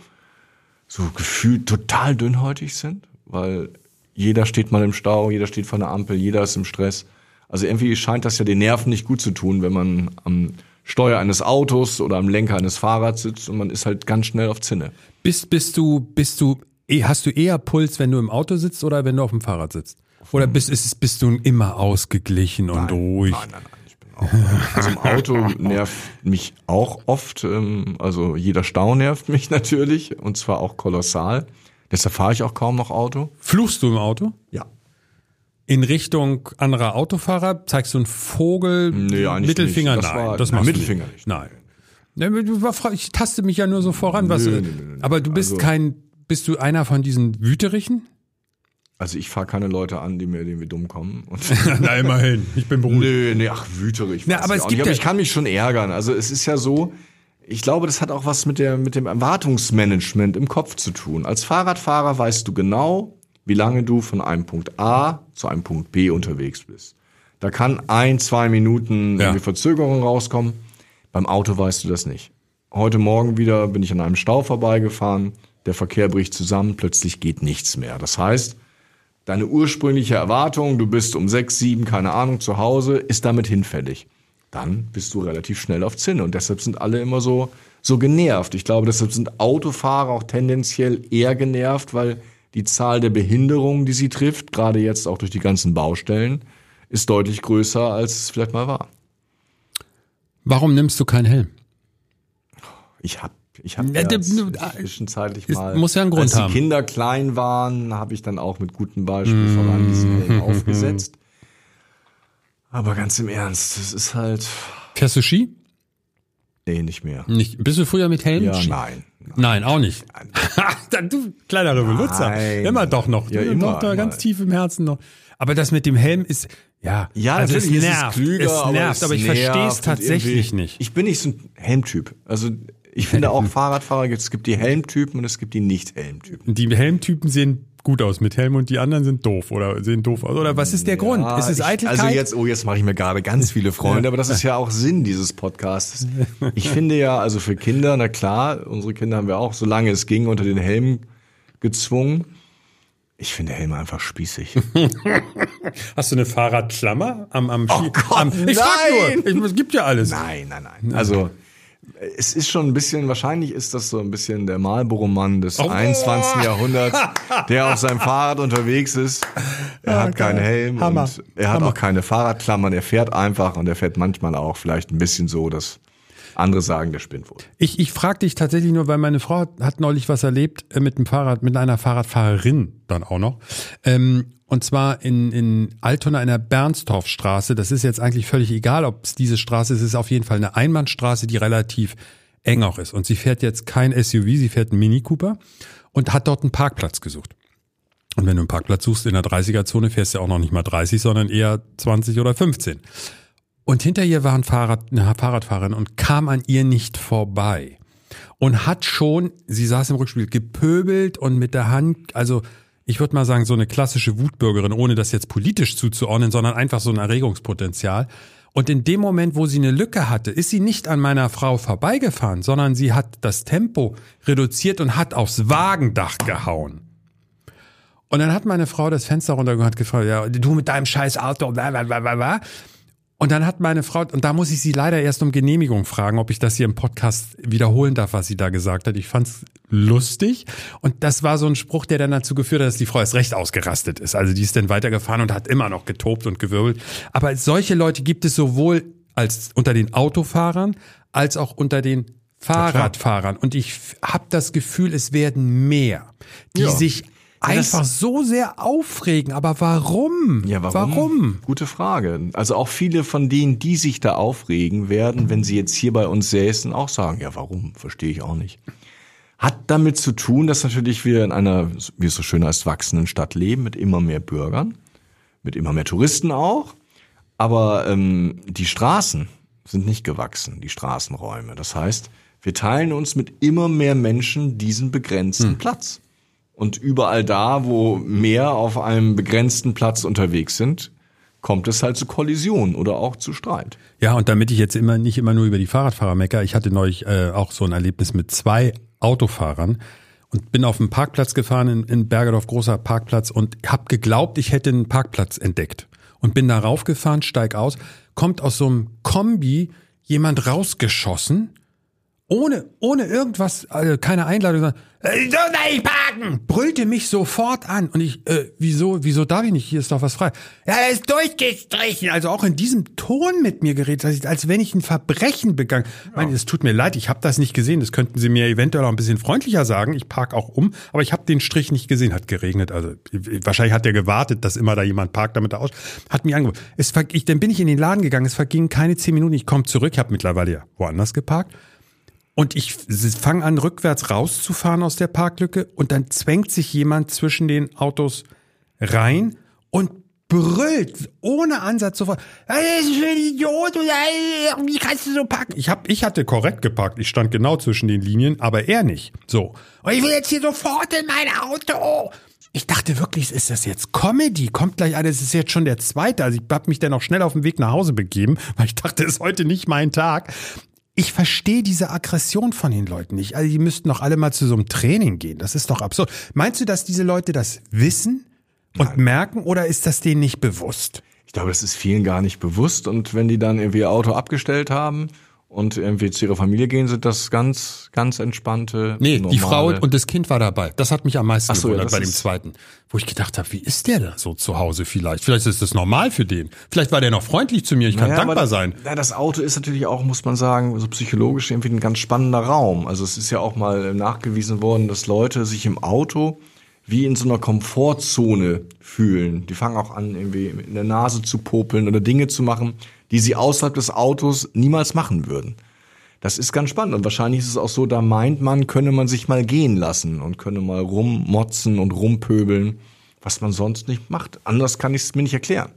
so gefühlt total dünnhäutig sind, weil jeder steht mal im Stau, jeder steht vor der Ampel, jeder ist im Stress. Also irgendwie scheint das ja den Nerven nicht gut zu tun, wenn man am Steuer eines Autos oder am Lenker eines Fahrrads sitzt und man ist halt ganz schnell auf Zinne. Bist, bist du, bist du eh, hast du eher Puls, wenn du im Auto sitzt oder wenn du auf dem Fahrrad sitzt? Oder bist, ist, bist du immer ausgeglichen und nein, ruhig? Nein, nein, nein. Ich bin auch, also im Auto nervt mich auch oft. ähm, Also jeder Stau nervt mich natürlich und zwar auch kolossal. Deshalb fahre ich auch kaum noch Auto. Fluchst du im Auto? Ja. In Richtung anderer Autofahrer? Zeigst du einen Vogel? Nee, eigentlich Mittelfinger? nicht. Das Nein, war- das machst Mittelfinger nicht. Nein. Ja, Ich taste mich ja nur so voran. Was, Nö, nö, nö, nö. aber du bist Also- kein, bist du einer von diesen Wüterichen? Also ich fahre keine Leute an, die mir irgendwie dumm kommen. Na, immerhin. Ich bin beruhigt. nee, nee, ach, wüterig. Na, aber ich es gibt nicht. aber ja- ich kann mich schon ärgern. Also es ist ja so, ich glaube, das hat auch was mit, der, mit dem Erwartungsmanagement im Kopf zu tun. Als Fahrradfahrer weißt du genau, wie lange du von einem Punkt A zu einem Punkt B unterwegs bist. Da kann ein, zwei Minuten Ja. Verzögerung rauskommen. Beim Auto weißt du das nicht. Heute Morgen wieder bin ich an einem Stau vorbeigefahren. Der Verkehr bricht zusammen. Plötzlich geht nichts mehr. Das heißt, deine ursprüngliche Erwartung, du bist um sechs, sieben, keine Ahnung, zu Hause, ist damit hinfällig. Dann bist du relativ schnell auf Zinne. Und deshalb sind alle immer so, so genervt. Ich glaube, deshalb sind Autofahrer auch tendenziell eher genervt, weil die Zahl der Behinderungen, die sie trifft, gerade jetzt auch durch die ganzen Baustellen, ist deutlich größer, als es vielleicht mal war. Warum nimmst du keinen Helm? Ich hab, ich hab Ja, äh, zwischenzeitlich es mal. muss ja einen Grund als die haben. Kinder klein waren, habe ich dann auch mit gutem Beispiel voran diesen Helm aufgesetzt. Aber ganz im Ernst, das ist halt, Fährst du Ski? nee, nicht mehr. Nicht. Bist du früher mit Helm? Ja, Ski? nein. Nein, auch nicht. Dann du kleiner Revoluzer. Nein. Immer doch noch. Ja, Du, immer, doch da ganz tief im Herzen noch. Aber das mit dem Helm ist, ja, Ja, also es nervt. es klüger, es nervt, aber, es ich verstehe es tatsächlich nicht. Ich bin nicht so ein Helmtyp. Also ich finde auch Fahrradfahrer, es gibt die Helmtypen und es gibt die Nicht-Helmtypen. Die Helmtypen sehen gut aus mit Helm und die anderen sind doof oder sehen doof aus. Oder was ist der Grund? Ja, Ist es ich, Eitelkeit? Also jetzt, oh, jetzt mache ich mir gerade ganz viele Freunde, aber das ist ja auch Sinn dieses Podcasts. Ich finde ja, also für Kinder, na klar, unsere Kinder haben wir auch, solange es ging, unter den Helm gezwungen. Ich finde Helme einfach spießig. Hast du eine Fahrradklammer am, am Oh? Gott, am, ich frag nein! nur. Ich, es gibt ja alles. Nein, nein, nein. Also es ist schon ein bisschen, wahrscheinlich ist das so ein bisschen der Marlboro-Mann des Oh. 21. Jahrhunderts, der auf seinem Fahrrad unterwegs ist. Er Ah, hat keinen. Helm Hammer. und er hat Hammer. auch keine Fahrradklammern. Er fährt einfach und er fährt manchmal auch vielleicht ein bisschen so, dass andere sagen, der spinnt wohl. Ich, ich frage dich tatsächlich nur, weil meine Frau hat, hat neulich was erlebt äh, mit dem Fahrrad, mit einer Fahrradfahrerin dann auch noch. Ähm, und zwar in, in Altona in der Bernstorfstraße. Das ist jetzt eigentlich völlig egal, ob es diese Straße ist. Es ist auf jeden Fall eine Einbahnstraße, die relativ eng auch ist. Und sie fährt jetzt kein SUV, sie fährt einen Mini Cooper und hat dort einen Parkplatz gesucht. Und wenn du einen Parkplatz suchst in der 30er-Zone, fährst du ja auch noch nicht mal 30, sondern eher 20 oder 15. Und hinter ihr war ein Fahrrad, eine Fahrradfahrerin und kam an ihr nicht vorbei. Und hat schon, sie saß im Rückspiel, gepöbelt und mit der Hand, also ich würde mal sagen, so eine klassische Wutbürgerin, ohne das jetzt politisch zuzuordnen, sondern einfach so ein Erregungspotenzial. Und in dem Moment, wo sie eine Lücke hatte, ist sie nicht an meiner Frau vorbeigefahren, sondern sie hat das Tempo reduziert und hat aufs Wagendach gehauen. Und dann hat meine Frau das Fenster runtergehört und gefragt, ja, du mit deinem scheiß Auto, bla, bla, bla, bla. Und dann hat meine Frau, und da muss ich sie leider erst um Genehmigung fragen, ob ich das hier im Podcast wiederholen darf, was sie da gesagt hat. Ich fand's lustig. Und das war so ein Spruch, der dann dazu geführt hat, dass die Frau erst recht ausgerastet ist. Also die ist dann weitergefahren und hat immer noch getobt und gewirbelt. Aber solche Leute gibt es sowohl als unter den Autofahrern als auch unter den Fahrradfahrern. Und ich habe das Gefühl, es werden mehr, die Ja. sich das- einfach so sehr aufregen. Aber warum? Ja, warum? Warum? Gute Frage. Also auch viele von denen, die sich da aufregen, werden, wenn sie jetzt hier bei uns säßen, auch sagen, ja, warum? Verstehe ich auch nicht. Hat damit zu tun, dass natürlich wir in einer, wie es so schön heißt, wachsenden Stadt leben, mit immer mehr Bürgern, mit immer mehr Touristen auch. Aber ähm, die Straßen sind nicht gewachsen, die Straßenräume. Das heißt, wir teilen uns mit immer mehr Menschen diesen begrenzten Platz. Und überall da, wo mehr auf einem begrenzten Platz unterwegs sind, kommt es halt zu Kollisionen oder auch zu Streit. Ja, und damit ich jetzt immer nicht immer nur über die Fahrradfahrer mecker, ich hatte neulich äh, auch so ein Erlebnis mit zwei Autofahrern und bin auf einen Parkplatz gefahren in, in Bergedorf, großer Parkplatz und habe geglaubt, ich hätte einen Parkplatz entdeckt und bin da raufgefahren, steig aus, kommt aus so einem Kombi jemand rausgeschossen ohne, ohne irgendwas, also keine Einladung, sondern, äh, so nicht parken, brüllte mich sofort an. Und ich, äh, wieso, wieso darf ich nicht? Hier ist doch was frei. Ja, er ist durchgestrichen. Also auch in diesem Ton mit mir geredet, als, als wenn ich ein Verbrechen begangen. Ja. Ich meine, es tut mir leid, ich habe das nicht gesehen. Das könnten Sie mir eventuell auch ein bisschen freundlicher sagen. Ich park auch um, aber ich habe den Strich nicht gesehen. Hat geregnet. Also wahrscheinlich hat er gewartet, dass immer da jemand parkt, damit er aus. Hat mir angeboten. Es, ich, dann bin ich in den Laden gegangen. Es vergingen keine zehn Minuten. Ich komme zurück. Ich habe mittlerweile ja woanders geparkt. Und ich fange an, rückwärts rauszufahren aus der Parklücke und dann zwängt sich jemand zwischen den Autos rein und brüllt ohne Ansatz sofort, das ist ein Idiot, wie kannst du so parken? Ich, hab, ich hatte korrekt geparkt, ich stand genau zwischen den Linien, aber er nicht. So. Und ich will jetzt hier sofort in mein Auto. Ich dachte wirklich, ist das jetzt Comedy? Kommt gleich einer, es ist jetzt schon der zweite. Also ich habe mich dann auch schnell auf den Weg nach Hause begeben, weil ich dachte, es ist heute nicht mein Tag ich verstehe diese Aggression von den Leuten nicht. Also die müssten doch alle mal zu so einem Training gehen. Das ist doch absurd. Meinst du, dass diese Leute das wissen und Nein. merken oder ist das denen nicht bewusst? Ich glaube, das ist vielen gar nicht bewusst und wenn die dann irgendwie ihr Auto abgestellt haben und irgendwie zu ihrer Familie gehen, sind das ganz, ganz entspannte. Nee, normale. die Frau und das Kind war dabei. Das hat mich am meisten so, gewundert ja, bei dem zweiten. Wo ich gedacht habe, wie ist der da so zu Hause vielleicht? Vielleicht ist das normal für den. Vielleicht war der noch freundlich zu mir. Ich kann naja, dankbar sein. Ja, das Auto ist natürlich auch, muss man sagen, so psychologisch irgendwie ein ganz spannender Raum. Also es ist ja auch mal nachgewiesen worden, dass Leute sich im Auto wie in so einer Komfortzone fühlen. Die fangen auch an, irgendwie in der Nase zu popeln oder Dinge zu machen, die sie außerhalb des Autos niemals machen würden. Das ist ganz spannend und wahrscheinlich ist es auch so, da meint man, könne man sich mal gehen lassen und könne mal rummotzen und rumpöbeln, was man sonst nicht macht. Anders kann ich es mir nicht erklären.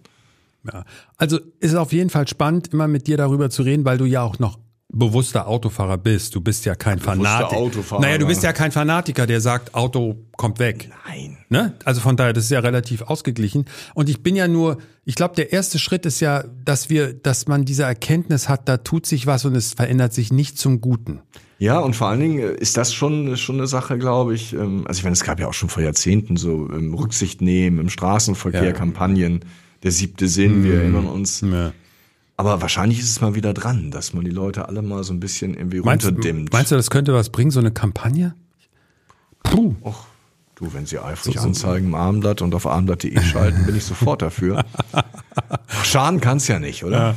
Ja, also ist auf jeden Fall spannend, immer mit dir darüber zu reden, weil du ja auch noch bewusster Autofahrer bist. Du bist ja kein Fanatiker. Autofahrer. Naja, du bist ja kein Fanatiker, der sagt, Auto kommt weg. Nein. Ne? Also von daher, das ist ja relativ ausgeglichen. Und ich bin ja nur, ich glaube, der erste Schritt ist ja, dass wir, dass man diese Erkenntnis hat, da tut sich was und es verändert sich nicht zum Guten. Ja, und vor allen Dingen äh, ist das schon, schon eine Sache, glaube ich. Ähm, also ich meine, es gab ja auch schon vor Jahrzehnten so ähm, Rücksicht nehmen im Straßenverkehr, ja. Kampagnen. Der siebte Sinn, wir mhm. erinnern uns. Ja. Aber wahrscheinlich ist es mal wieder dran, dass man die Leute alle mal so ein bisschen irgendwie meinst, runterdimmt. Meinst du, das könnte was bringen, so eine Kampagne? Puh. Och, du, wenn sie eifrig so, so. anzeigen im Abendblatt und auf abendblatt.de schalten, bin ich sofort dafür. Schaden kann's ja nicht, oder? Ja.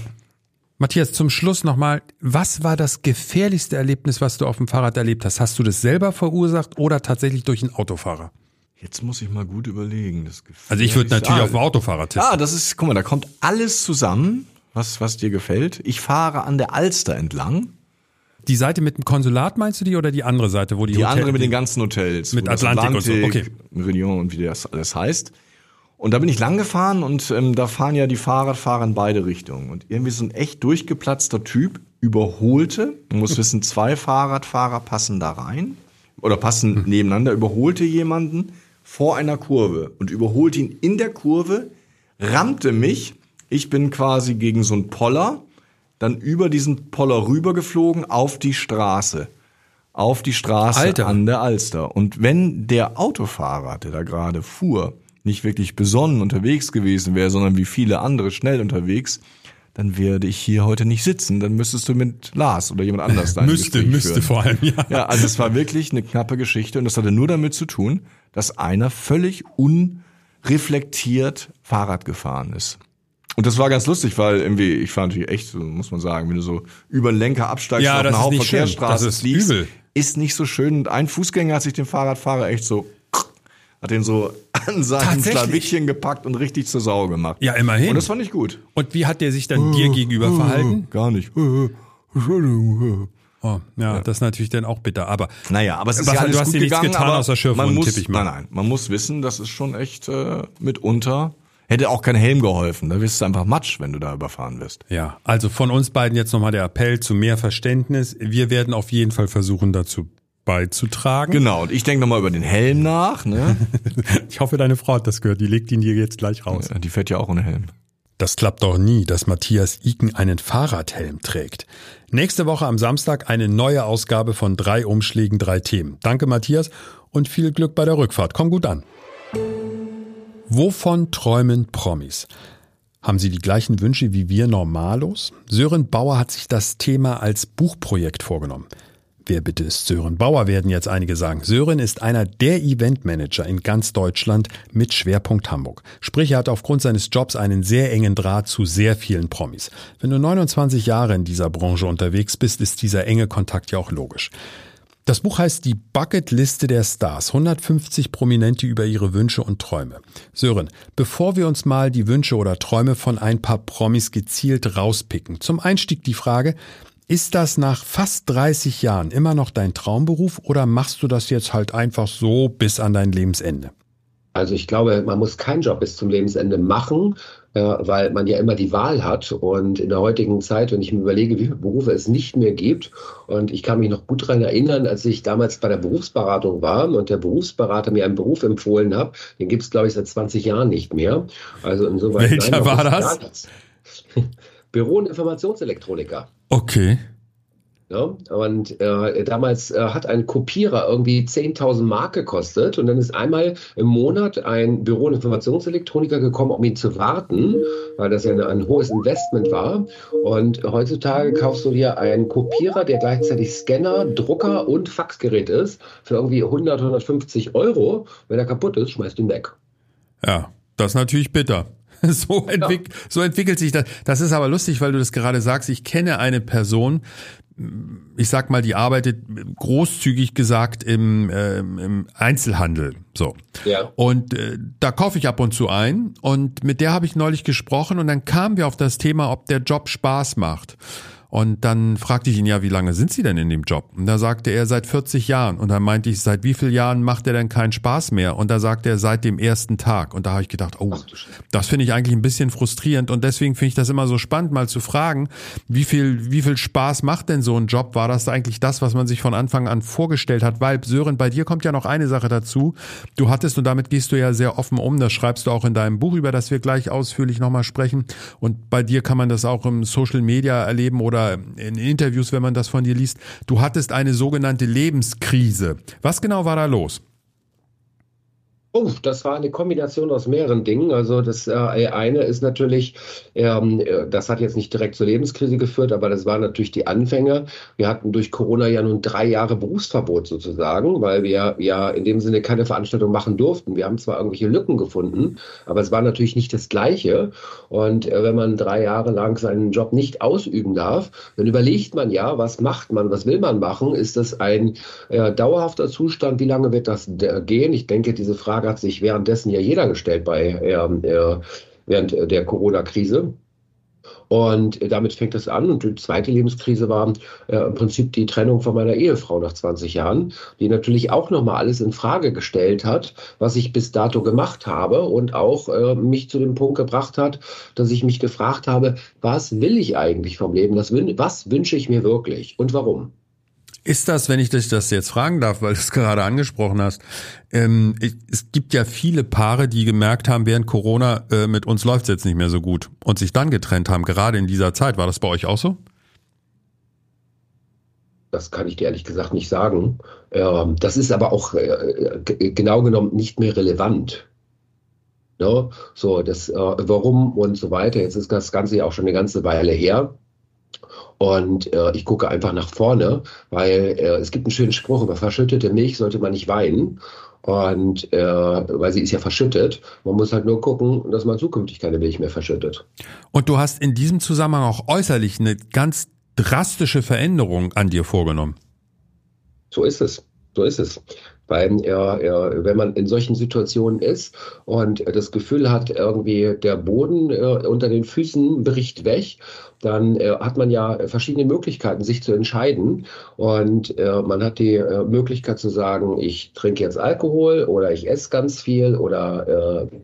Matthias, zum Schluss nochmal, was war das gefährlichste Erlebnis, was du auf dem Fahrrad erlebt hast? Hast du das selber verursacht oder tatsächlich durch einen Autofahrer? Jetzt muss ich mal gut überlegen. also ich würde natürlich ah, auf dem Autofahrer tippen. Ah, das ist, guck mal, da kommt alles zusammen was, was dir gefällt. Ich fahre an der Alster entlang. Die Seite mit dem Konsulat meinst du die oder die andere Seite, wo die Die Hotel andere mit den ganzen Hotels. Mit Atlantik, Atlantik, und so. Okay. Meridian und wie das alles heißt. Und da bin ich lang gefahren und ähm, da fahren ja die Fahrradfahrer in beide Richtungen. Und irgendwie so ein echt durchgeplatzter Typ überholte, man muss wissen, zwei Fahrradfahrer passen da rein oder passen hm. nebeneinander, überholte jemanden vor einer Kurve und überholte ihn in der Kurve, rammte mich ich bin quasi gegen so einen Poller, dann über diesen Poller rübergeflogen auf die Straße. Auf die Straße Alter. an der Alster. Und wenn der Autofahrer, der da gerade fuhr, nicht wirklich besonnen unterwegs gewesen wäre, sondern wie viele andere schnell unterwegs, dann werde ich hier heute nicht sitzen. Dann müsstest du mit Lars oder jemand anders da Müsste, müsste führen. vor allem, ja. Ja, also es war wirklich eine knappe Geschichte und das hatte nur damit zu tun, dass einer völlig unreflektiert Fahrrad gefahren ist. Und das war ganz lustig, weil irgendwie, ich fand natürlich echt, muss man sagen, wenn du so über den Lenker absteigst ja, auf eine Hauptverkehrsstraße ist fliegst, übel. ist nicht so schön. Und ein Fußgänger hat sich den Fahrradfahrer echt so hat den so an seinem Schlawittchen gepackt und richtig zur Sau gemacht. Ja, immerhin. Und das fand ich gut. Und wie hat der sich dann dir gegenüber verhalten? Gar nicht. Oh, ja, ja, das ist natürlich dann auch bitter. Aber naja, aber es ist ja alles du hast dir nichts getan außer Schürfen man muss, ich mal. Nein, nein, man muss wissen, das ist schon echt äh, mitunter Hätte auch kein Helm geholfen. Da wirst du einfach Matsch, wenn du da überfahren wirst. Ja, also von uns beiden jetzt nochmal der Appell zu mehr Verständnis. Wir werden auf jeden Fall versuchen, dazu beizutragen. Genau, und ich denke nochmal über den Helm nach. Ne? ich hoffe, deine Frau hat das gehört. Die legt ihn dir jetzt gleich raus. Ja, die fährt ja auch ohne Helm. Das klappt doch nie, dass Matthias Iken einen Fahrradhelm trägt. Nächste Woche am Samstag eine neue Ausgabe von drei Umschlägen, drei Themen. Danke, Matthias, und viel Glück bei der Rückfahrt. Komm gut an. Wovon träumen Promis? Haben sie die gleichen Wünsche wie wir Normalos? Sören Bauer hat sich das Thema als Buchprojekt vorgenommen. Wer bitte ist Sören Bauer, werden jetzt einige sagen. Sören ist einer der Eventmanager in ganz Deutschland mit Schwerpunkt Hamburg. Sprich, er hat aufgrund seines Jobs einen sehr engen Draht zu sehr vielen Promis. Wenn du 29 Jahre in dieser Branche unterwegs bist, ist dieser enge Kontakt ja auch logisch. Das Buch heißt Die Bucketliste der Stars. 150 Prominente über ihre Wünsche und Träume. Sören, bevor wir uns mal die Wünsche oder Träume von ein paar Promis gezielt rauspicken, zum Einstieg die Frage, ist das nach fast 30 Jahren immer noch dein Traumberuf oder machst du das jetzt halt einfach so bis an dein Lebensende? Also ich glaube, man muss keinen Job bis zum Lebensende machen, weil man ja immer die Wahl hat. Und in der heutigen Zeit, wenn ich mir überlege, wie viele Berufe es nicht mehr gibt, und ich kann mich noch gut daran erinnern, als ich damals bei der Berufsberatung war und der Berufsberater mir einen Beruf empfohlen hat, den gibt es, glaube ich, seit 20 Jahren nicht mehr. Also insoweit. Welcher nein, war das? Büro- und Informationselektroniker. Okay. Ja, und äh, damals äh, hat ein Kopierer irgendwie 10.000 Mark gekostet und dann ist einmal im Monat ein Büro- und Informationselektroniker gekommen, um ihn zu warten, weil das ja ein, ein hohes Investment war. Und heutzutage kaufst du dir einen Kopierer, der gleichzeitig Scanner, Drucker und Faxgerät ist, für irgendwie 100, 150 Euro. Wenn er kaputt ist, schmeißt du ihn weg. Ja, das ist natürlich bitter. So, entwick ja. so entwickelt sich das. Das ist aber lustig, weil du das gerade sagst. Ich kenne eine Person, ich sag mal, die arbeitet großzügig gesagt im, äh, im Einzelhandel. So. Ja. Und äh, da kaufe ich ab und zu ein. Und mit der habe ich neulich gesprochen und dann kamen wir auf das Thema, ob der Job Spaß macht. Und dann fragte ich ihn ja, wie lange sind Sie denn in dem Job? Und da sagte er, seit 40 Jahren. Und dann meinte ich, seit wie vielen Jahren macht er denn keinen Spaß mehr? Und da sagte er, seit dem ersten Tag. Und da habe ich gedacht, oh, das finde ich eigentlich ein bisschen frustrierend. Und deswegen finde ich das immer so spannend, mal zu fragen, wie viel, wie viel Spaß macht denn so ein Job? War das eigentlich das, was man sich von Anfang an vorgestellt hat? Weil, Sören, bei dir kommt ja noch eine Sache dazu. Du hattest, und damit gehst du ja sehr offen um, das schreibst du auch in deinem Buch, über das wir gleich ausführlich nochmal sprechen. Und bei dir kann man das auch im Social Media erleben oder oder in Interviews, wenn man das von dir liest, du hattest eine sogenannte Lebenskrise. Was genau war da los? Oh, das war eine Kombination aus mehreren Dingen. Also das äh, eine ist natürlich, ähm, äh, das hat jetzt nicht direkt zur Lebenskrise geführt, aber das waren natürlich die Anfänge. Wir hatten durch Corona ja nun drei Jahre Berufsverbot sozusagen, weil wir ja in dem Sinne keine Veranstaltung machen durften. Wir haben zwar irgendwelche Lücken gefunden, aber es war natürlich nicht das Gleiche. Und äh, wenn man drei Jahre lang seinen Job nicht ausüben darf, dann überlegt man ja, was macht man, was will man machen? Ist das ein äh, dauerhafter Zustand? Wie lange wird das äh, gehen? Ich denke, diese Frage Frage hat sich währenddessen ja jeder gestellt bei, äh, während der Corona-Krise. Und damit fängt es an. Und die zweite Lebenskrise war äh, im Prinzip die Trennung von meiner Ehefrau nach 20 Jahren, die natürlich auch nochmal alles in Frage gestellt hat, was ich bis dato gemacht habe und auch äh, mich zu dem Punkt gebracht hat, dass ich mich gefragt habe, was will ich eigentlich vom Leben? Was, was wünsche ich mir wirklich und warum? Ist das, wenn ich dich das jetzt fragen darf, weil du es gerade angesprochen hast, ähm, es gibt ja viele Paare, die gemerkt haben, während Corona, äh, mit uns läuft es jetzt nicht mehr so gut und sich dann getrennt haben, gerade in dieser Zeit. War das bei euch auch so? Das kann ich dir ehrlich gesagt nicht sagen. Ähm, das ist aber auch äh, genau genommen nicht mehr relevant. Ne? So, das äh, Warum und so weiter. Jetzt ist das Ganze ja auch schon eine ganze Weile her. Und äh, ich gucke einfach nach vorne, weil äh, es gibt einen schönen Spruch über verschüttete Milch sollte man nicht weinen. Und äh, weil sie ist ja verschüttet. Man muss halt nur gucken, dass man zukünftig keine Milch mehr verschüttet. Und du hast in diesem Zusammenhang auch äußerlich eine ganz drastische Veränderung an dir vorgenommen. So ist es. So ist es. Weil er, er, wenn man in solchen Situationen ist und das Gefühl hat, irgendwie der Boden äh, unter den Füßen bricht weg, dann äh, hat man ja verschiedene Möglichkeiten, sich zu entscheiden. Und äh, man hat die äh, Möglichkeit zu sagen, ich trinke jetzt Alkohol oder ich esse ganz viel oder äh,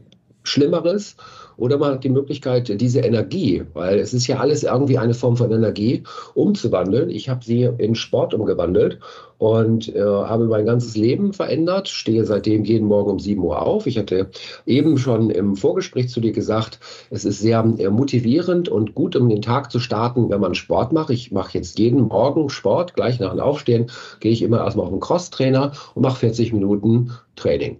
Schlimmeres. Oder man hat die Möglichkeit, diese Energie, weil es ist ja alles irgendwie eine Form von Energie, umzuwandeln. Ich habe sie in Sport umgewandelt und äh, habe mein ganzes Leben verändert, stehe seitdem jeden Morgen um 7 Uhr auf. Ich hatte eben schon im Vorgespräch zu dir gesagt, es ist sehr äh, motivierend und gut, um den Tag zu starten, wenn man Sport macht. Ich mache jetzt jeden Morgen Sport, gleich nach dem Aufstehen gehe ich immer erstmal auf den Crosstrainer und mache 40 Minuten Training.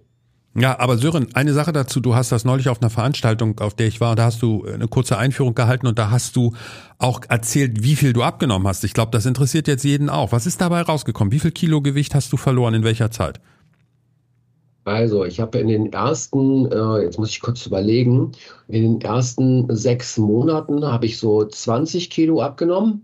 Ja, aber Sören, eine Sache dazu, du hast das neulich auf einer Veranstaltung, auf der ich war, da hast du eine kurze Einführung gehalten und da hast du auch erzählt, wie viel du abgenommen hast. Ich glaube, das interessiert jetzt jeden auch. Was ist dabei rausgekommen? Wie viel Kilo Gewicht hast du verloren, in welcher Zeit? Also, ich habe in den ersten, äh, jetzt muss ich kurz überlegen, in den ersten sechs Monaten habe ich so 20 Kilo abgenommen.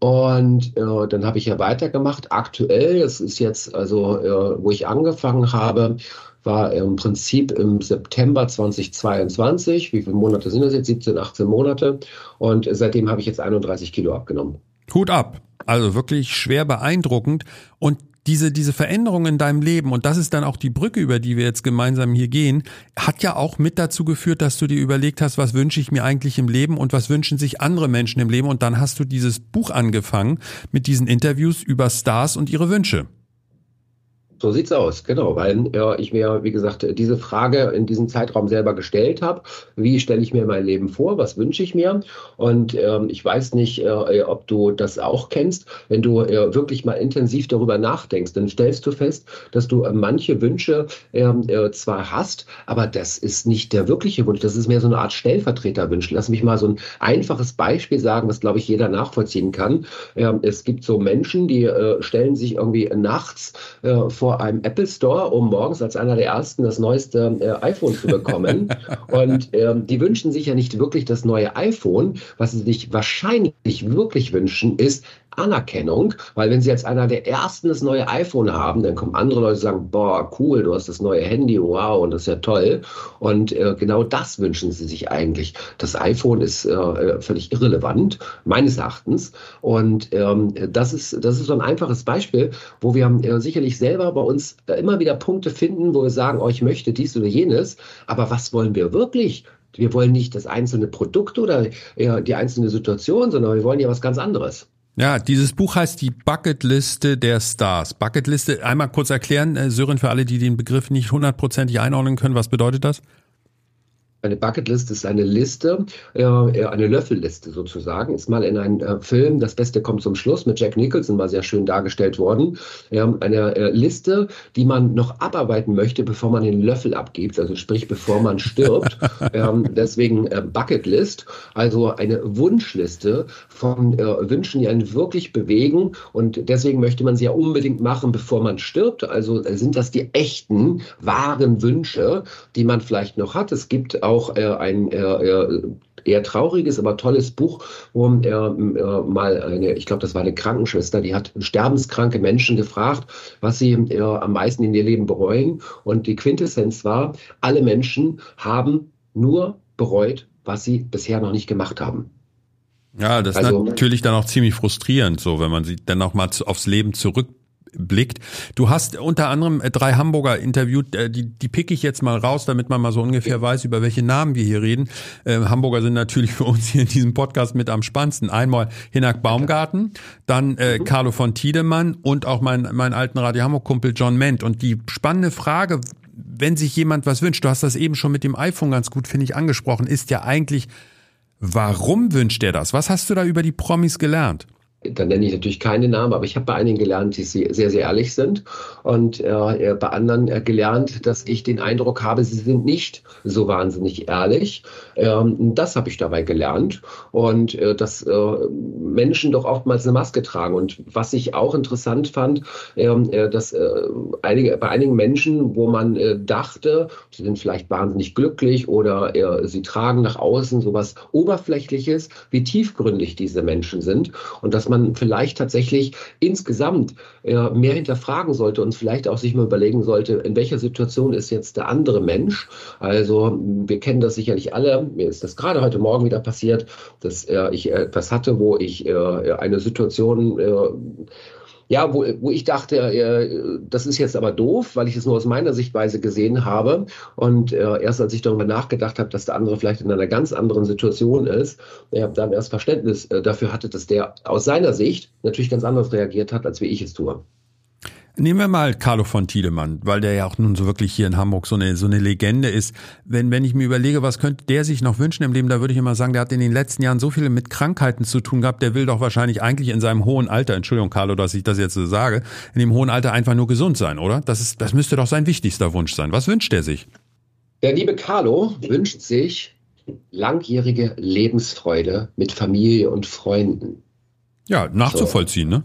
Und äh, dann habe ich ja weitergemacht. Aktuell, es ist jetzt, also äh, wo ich angefangen habe, war im Prinzip im September 2022. Wie viele Monate sind das jetzt? 17, 18 Monate. Und seitdem habe ich jetzt 31 Kilo abgenommen. Hut ab. Also wirklich schwer beeindruckend. Und diese, diese Veränderung in deinem Leben, und das ist dann auch die Brücke, über die wir jetzt gemeinsam hier gehen, hat ja auch mit dazu geführt, dass du dir überlegt hast, was wünsche ich mir eigentlich im Leben und was wünschen sich andere Menschen im Leben. Und dann hast du dieses Buch angefangen mit diesen Interviews über Stars und ihre Wünsche. So sieht's aus, genau, weil äh, ich mir, wie gesagt, diese Frage in diesem Zeitraum selber gestellt habe. Wie stelle ich mir mein Leben vor? Was wünsche ich mir? Und ähm, ich weiß nicht, äh, ob du das auch kennst. Wenn du äh, wirklich mal intensiv darüber nachdenkst, dann stellst du fest, dass du äh, manche Wünsche ähm, äh, zwar hast, aber das ist nicht der wirkliche Wunsch. Das ist mehr so eine Art Stellvertreterwunsch. Lass mich mal so ein einfaches Beispiel sagen, was, glaube ich, jeder nachvollziehen kann. Ähm, es gibt so Menschen, die äh, stellen sich irgendwie nachts vor vor einem Apple Store, um morgens als einer der ersten das neueste äh, iPhone zu bekommen. und ähm, die wünschen sich ja nicht wirklich das neue iPhone. Was sie sich wahrscheinlich wirklich wünschen, ist Anerkennung, weil wenn sie als einer der ersten das neue iPhone haben, dann kommen andere Leute und sagen, boah, cool, du hast das neue Handy, wow, und das ist ja toll. Und äh, genau das wünschen sie sich eigentlich. Das iPhone ist äh, völlig irrelevant, meines Erachtens. Und ähm, das, ist, das ist so ein einfaches Beispiel, wo wir äh, sicherlich selber bei uns immer wieder Punkte finden, wo wir sagen, oh, ich möchte dies oder jenes, aber was wollen wir wirklich? Wir wollen nicht das einzelne Produkt oder ja, die einzelne Situation, sondern wir wollen ja was ganz anderes. Ja, dieses Buch heißt die Bucketliste der Stars. Bucketliste, einmal kurz erklären, äh, Sören, für alle, die den Begriff nicht hundertprozentig einordnen können, was bedeutet das? Eine Bucketlist ist eine Liste, äh, eine Löffelliste sozusagen. Ist mal in einem äh, Film, das Beste kommt zum Schluss, mit Jack Nicholson war sehr schön dargestellt worden. Ähm, eine äh, Liste, die man noch abarbeiten möchte, bevor man den Löffel abgibt, also sprich, bevor man stirbt. ähm, deswegen äh, Bucketlist, also eine Wunschliste von äh, Wünschen, die einen wirklich bewegen. Und deswegen möchte man sie ja unbedingt machen, bevor man stirbt. Also äh, sind das die echten, wahren Wünsche, die man vielleicht noch hat. Es gibt auch äh, ein äh, eher trauriges, aber tolles Buch, wo er äh, mal eine, ich glaube, das war eine Krankenschwester, die hat sterbenskranke Menschen gefragt, was sie äh, am meisten in ihr Leben bereuen. Und die Quintessenz war, alle Menschen haben nur bereut, was sie bisher noch nicht gemacht haben. Ja, das also, ist natürlich dann auch ziemlich frustrierend, so wenn man sich dann noch mal aufs Leben zurück blickt. Du hast unter anderem äh, drei Hamburger interviewt, äh, die, die pick ich jetzt mal raus, damit man mal so ungefähr weiß, über welche Namen wir hier reden. Äh, Hamburger sind natürlich für uns hier in diesem Podcast mit am spannendsten. Einmal Hinak Baumgarten, dann äh, mhm. Carlo von Tiedemann und auch mein, mein alten Radio Hamburg Kumpel John Ment. Und die spannende Frage, wenn sich jemand was wünscht, du hast das eben schon mit dem iPhone ganz gut, finde ich, angesprochen, ist ja eigentlich, warum wünscht er das? Was hast du da über die Promis gelernt? Da nenne ich natürlich keine Namen, aber ich habe bei einigen gelernt, die sehr, sehr ehrlich sind und äh, bei anderen äh, gelernt, dass ich den Eindruck habe, sie sind nicht so wahnsinnig ehrlich. Ähm, das habe ich dabei gelernt und äh, dass äh, Menschen doch oftmals eine Maske tragen. Und was ich auch interessant fand, ähm, äh, dass äh, einige, bei einigen Menschen, wo man dachte, sie sind vielleicht wahnsinnig glücklich oder sie tragen nach außen sowas Oberflächliches, wie tiefgründig diese Menschen sind und dass man vielleicht tatsächlich insgesamt äh, mehr hinterfragen sollte und vielleicht auch sich mal überlegen sollte, in welcher Situation ist jetzt der andere Mensch. Also wir kennen das sicherlich alle. Mir ist das gerade heute Morgen wieder passiert, dass äh, ich etwas hatte, wo ich äh, eine Situation äh, ja, wo, wo ich dachte, äh, das ist jetzt aber doof, weil ich es nur aus meiner Sichtweise gesehen habe. Und äh, erst als ich darüber nachgedacht habe, dass der andere vielleicht in einer ganz anderen Situation ist, äh, dann erst Verständnis äh, dafür hatte, dass der aus seiner Sicht natürlich ganz anders reagiert hat, als wie ich es tue. Nehmen wir mal Carlo von Tiedemann, weil der ja auch nun so wirklich hier in Hamburg so eine, so eine Legende ist. Wenn, wenn ich mir überlege, was könnte der sich noch wünschen im Leben, da würde ich immer sagen, der hat in den letzten Jahren so viele mit Krankheiten zu tun gehabt, der will doch wahrscheinlich eigentlich in seinem hohen Alter, Entschuldigung Carlo, dass ich das jetzt so sage, in dem hohen Alter einfach nur gesund sein, oder? Das ist, das müsste doch sein wichtigster Wunsch sein. Was wünscht er sich? Der liebe Carlo wünscht sich langjährige Lebensfreude mit Familie und Freunden. Ja, nachzuvollziehen, so. ne?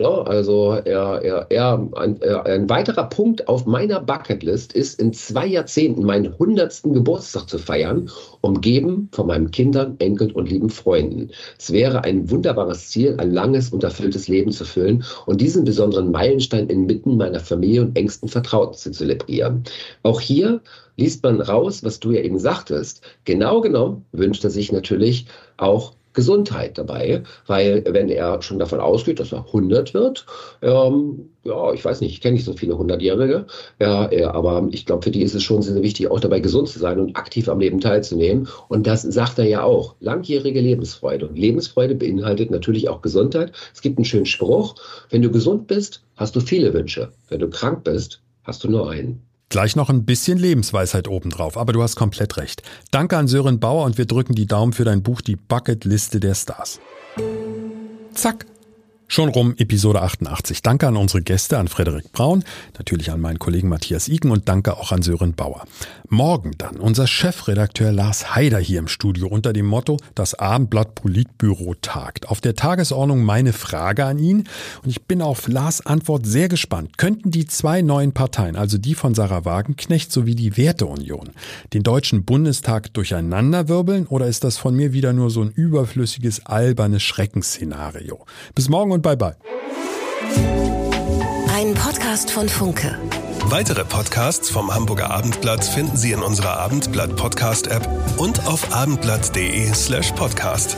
Ja, also er, er, er, ein, ein, weiterer Punkt auf meiner Bucketlist ist, in zwei Jahrzehnten meinen hundertsten Geburtstag zu feiern, umgeben von meinen Kindern, Enkeln und lieben Freunden. Es wäre ein wunderbares Ziel, ein langes und erfülltes Leben zu füllen und diesen besonderen Meilenstein inmitten meiner Familie und engsten Vertrauten zu zelebrieren. Auch hier liest man raus, was du ja eben sagtest. Genau genommen wünscht er sich natürlich auch Gesundheit dabei, weil wenn er schon davon ausgeht, dass er 100 wird, ähm, ja, ich weiß nicht, ich kenne nicht so viele 100-Jährige, ja, ja, aber ich glaube, für die ist es schon sehr wichtig, auch dabei gesund zu sein und aktiv am Leben teilzunehmen. Und das sagt er ja auch, langjährige Lebensfreude. Und Lebensfreude beinhaltet natürlich auch Gesundheit. Es gibt einen schönen Spruch, wenn du gesund bist, hast du viele Wünsche. Wenn du krank bist, hast du nur einen. Gleich noch ein bisschen Lebensweisheit obendrauf, aber du hast komplett recht. Danke an Sören Bauer und wir drücken die Daumen für dein Buch Die Bucketliste der Stars. Zack, Schon rum Episode 88. Danke an unsere Gäste, an Frederik Braun, natürlich an meinen Kollegen Matthias Iken und danke auch an Sören Bauer. Morgen dann unser Chefredakteur Lars Haider hier im Studio unter dem Motto Das Abendblatt Politbüro tagt. Auf der Tagesordnung meine Frage an ihn und ich bin auf Lars Antwort sehr gespannt. Könnten die zwei neuen Parteien, also die von Sarah Wagenknecht sowie die Werteunion, den Deutschen Bundestag durcheinanderwirbeln oder ist das von mir wieder nur so ein überflüssiges, albernes Schreckensszenario? Bis morgen und und bye bye. Ein Podcast von Funke. Weitere Podcasts vom Hamburger Abendblatt finden Sie in unserer Abendblatt Podcast App und auf abendblatt.de slash podcast.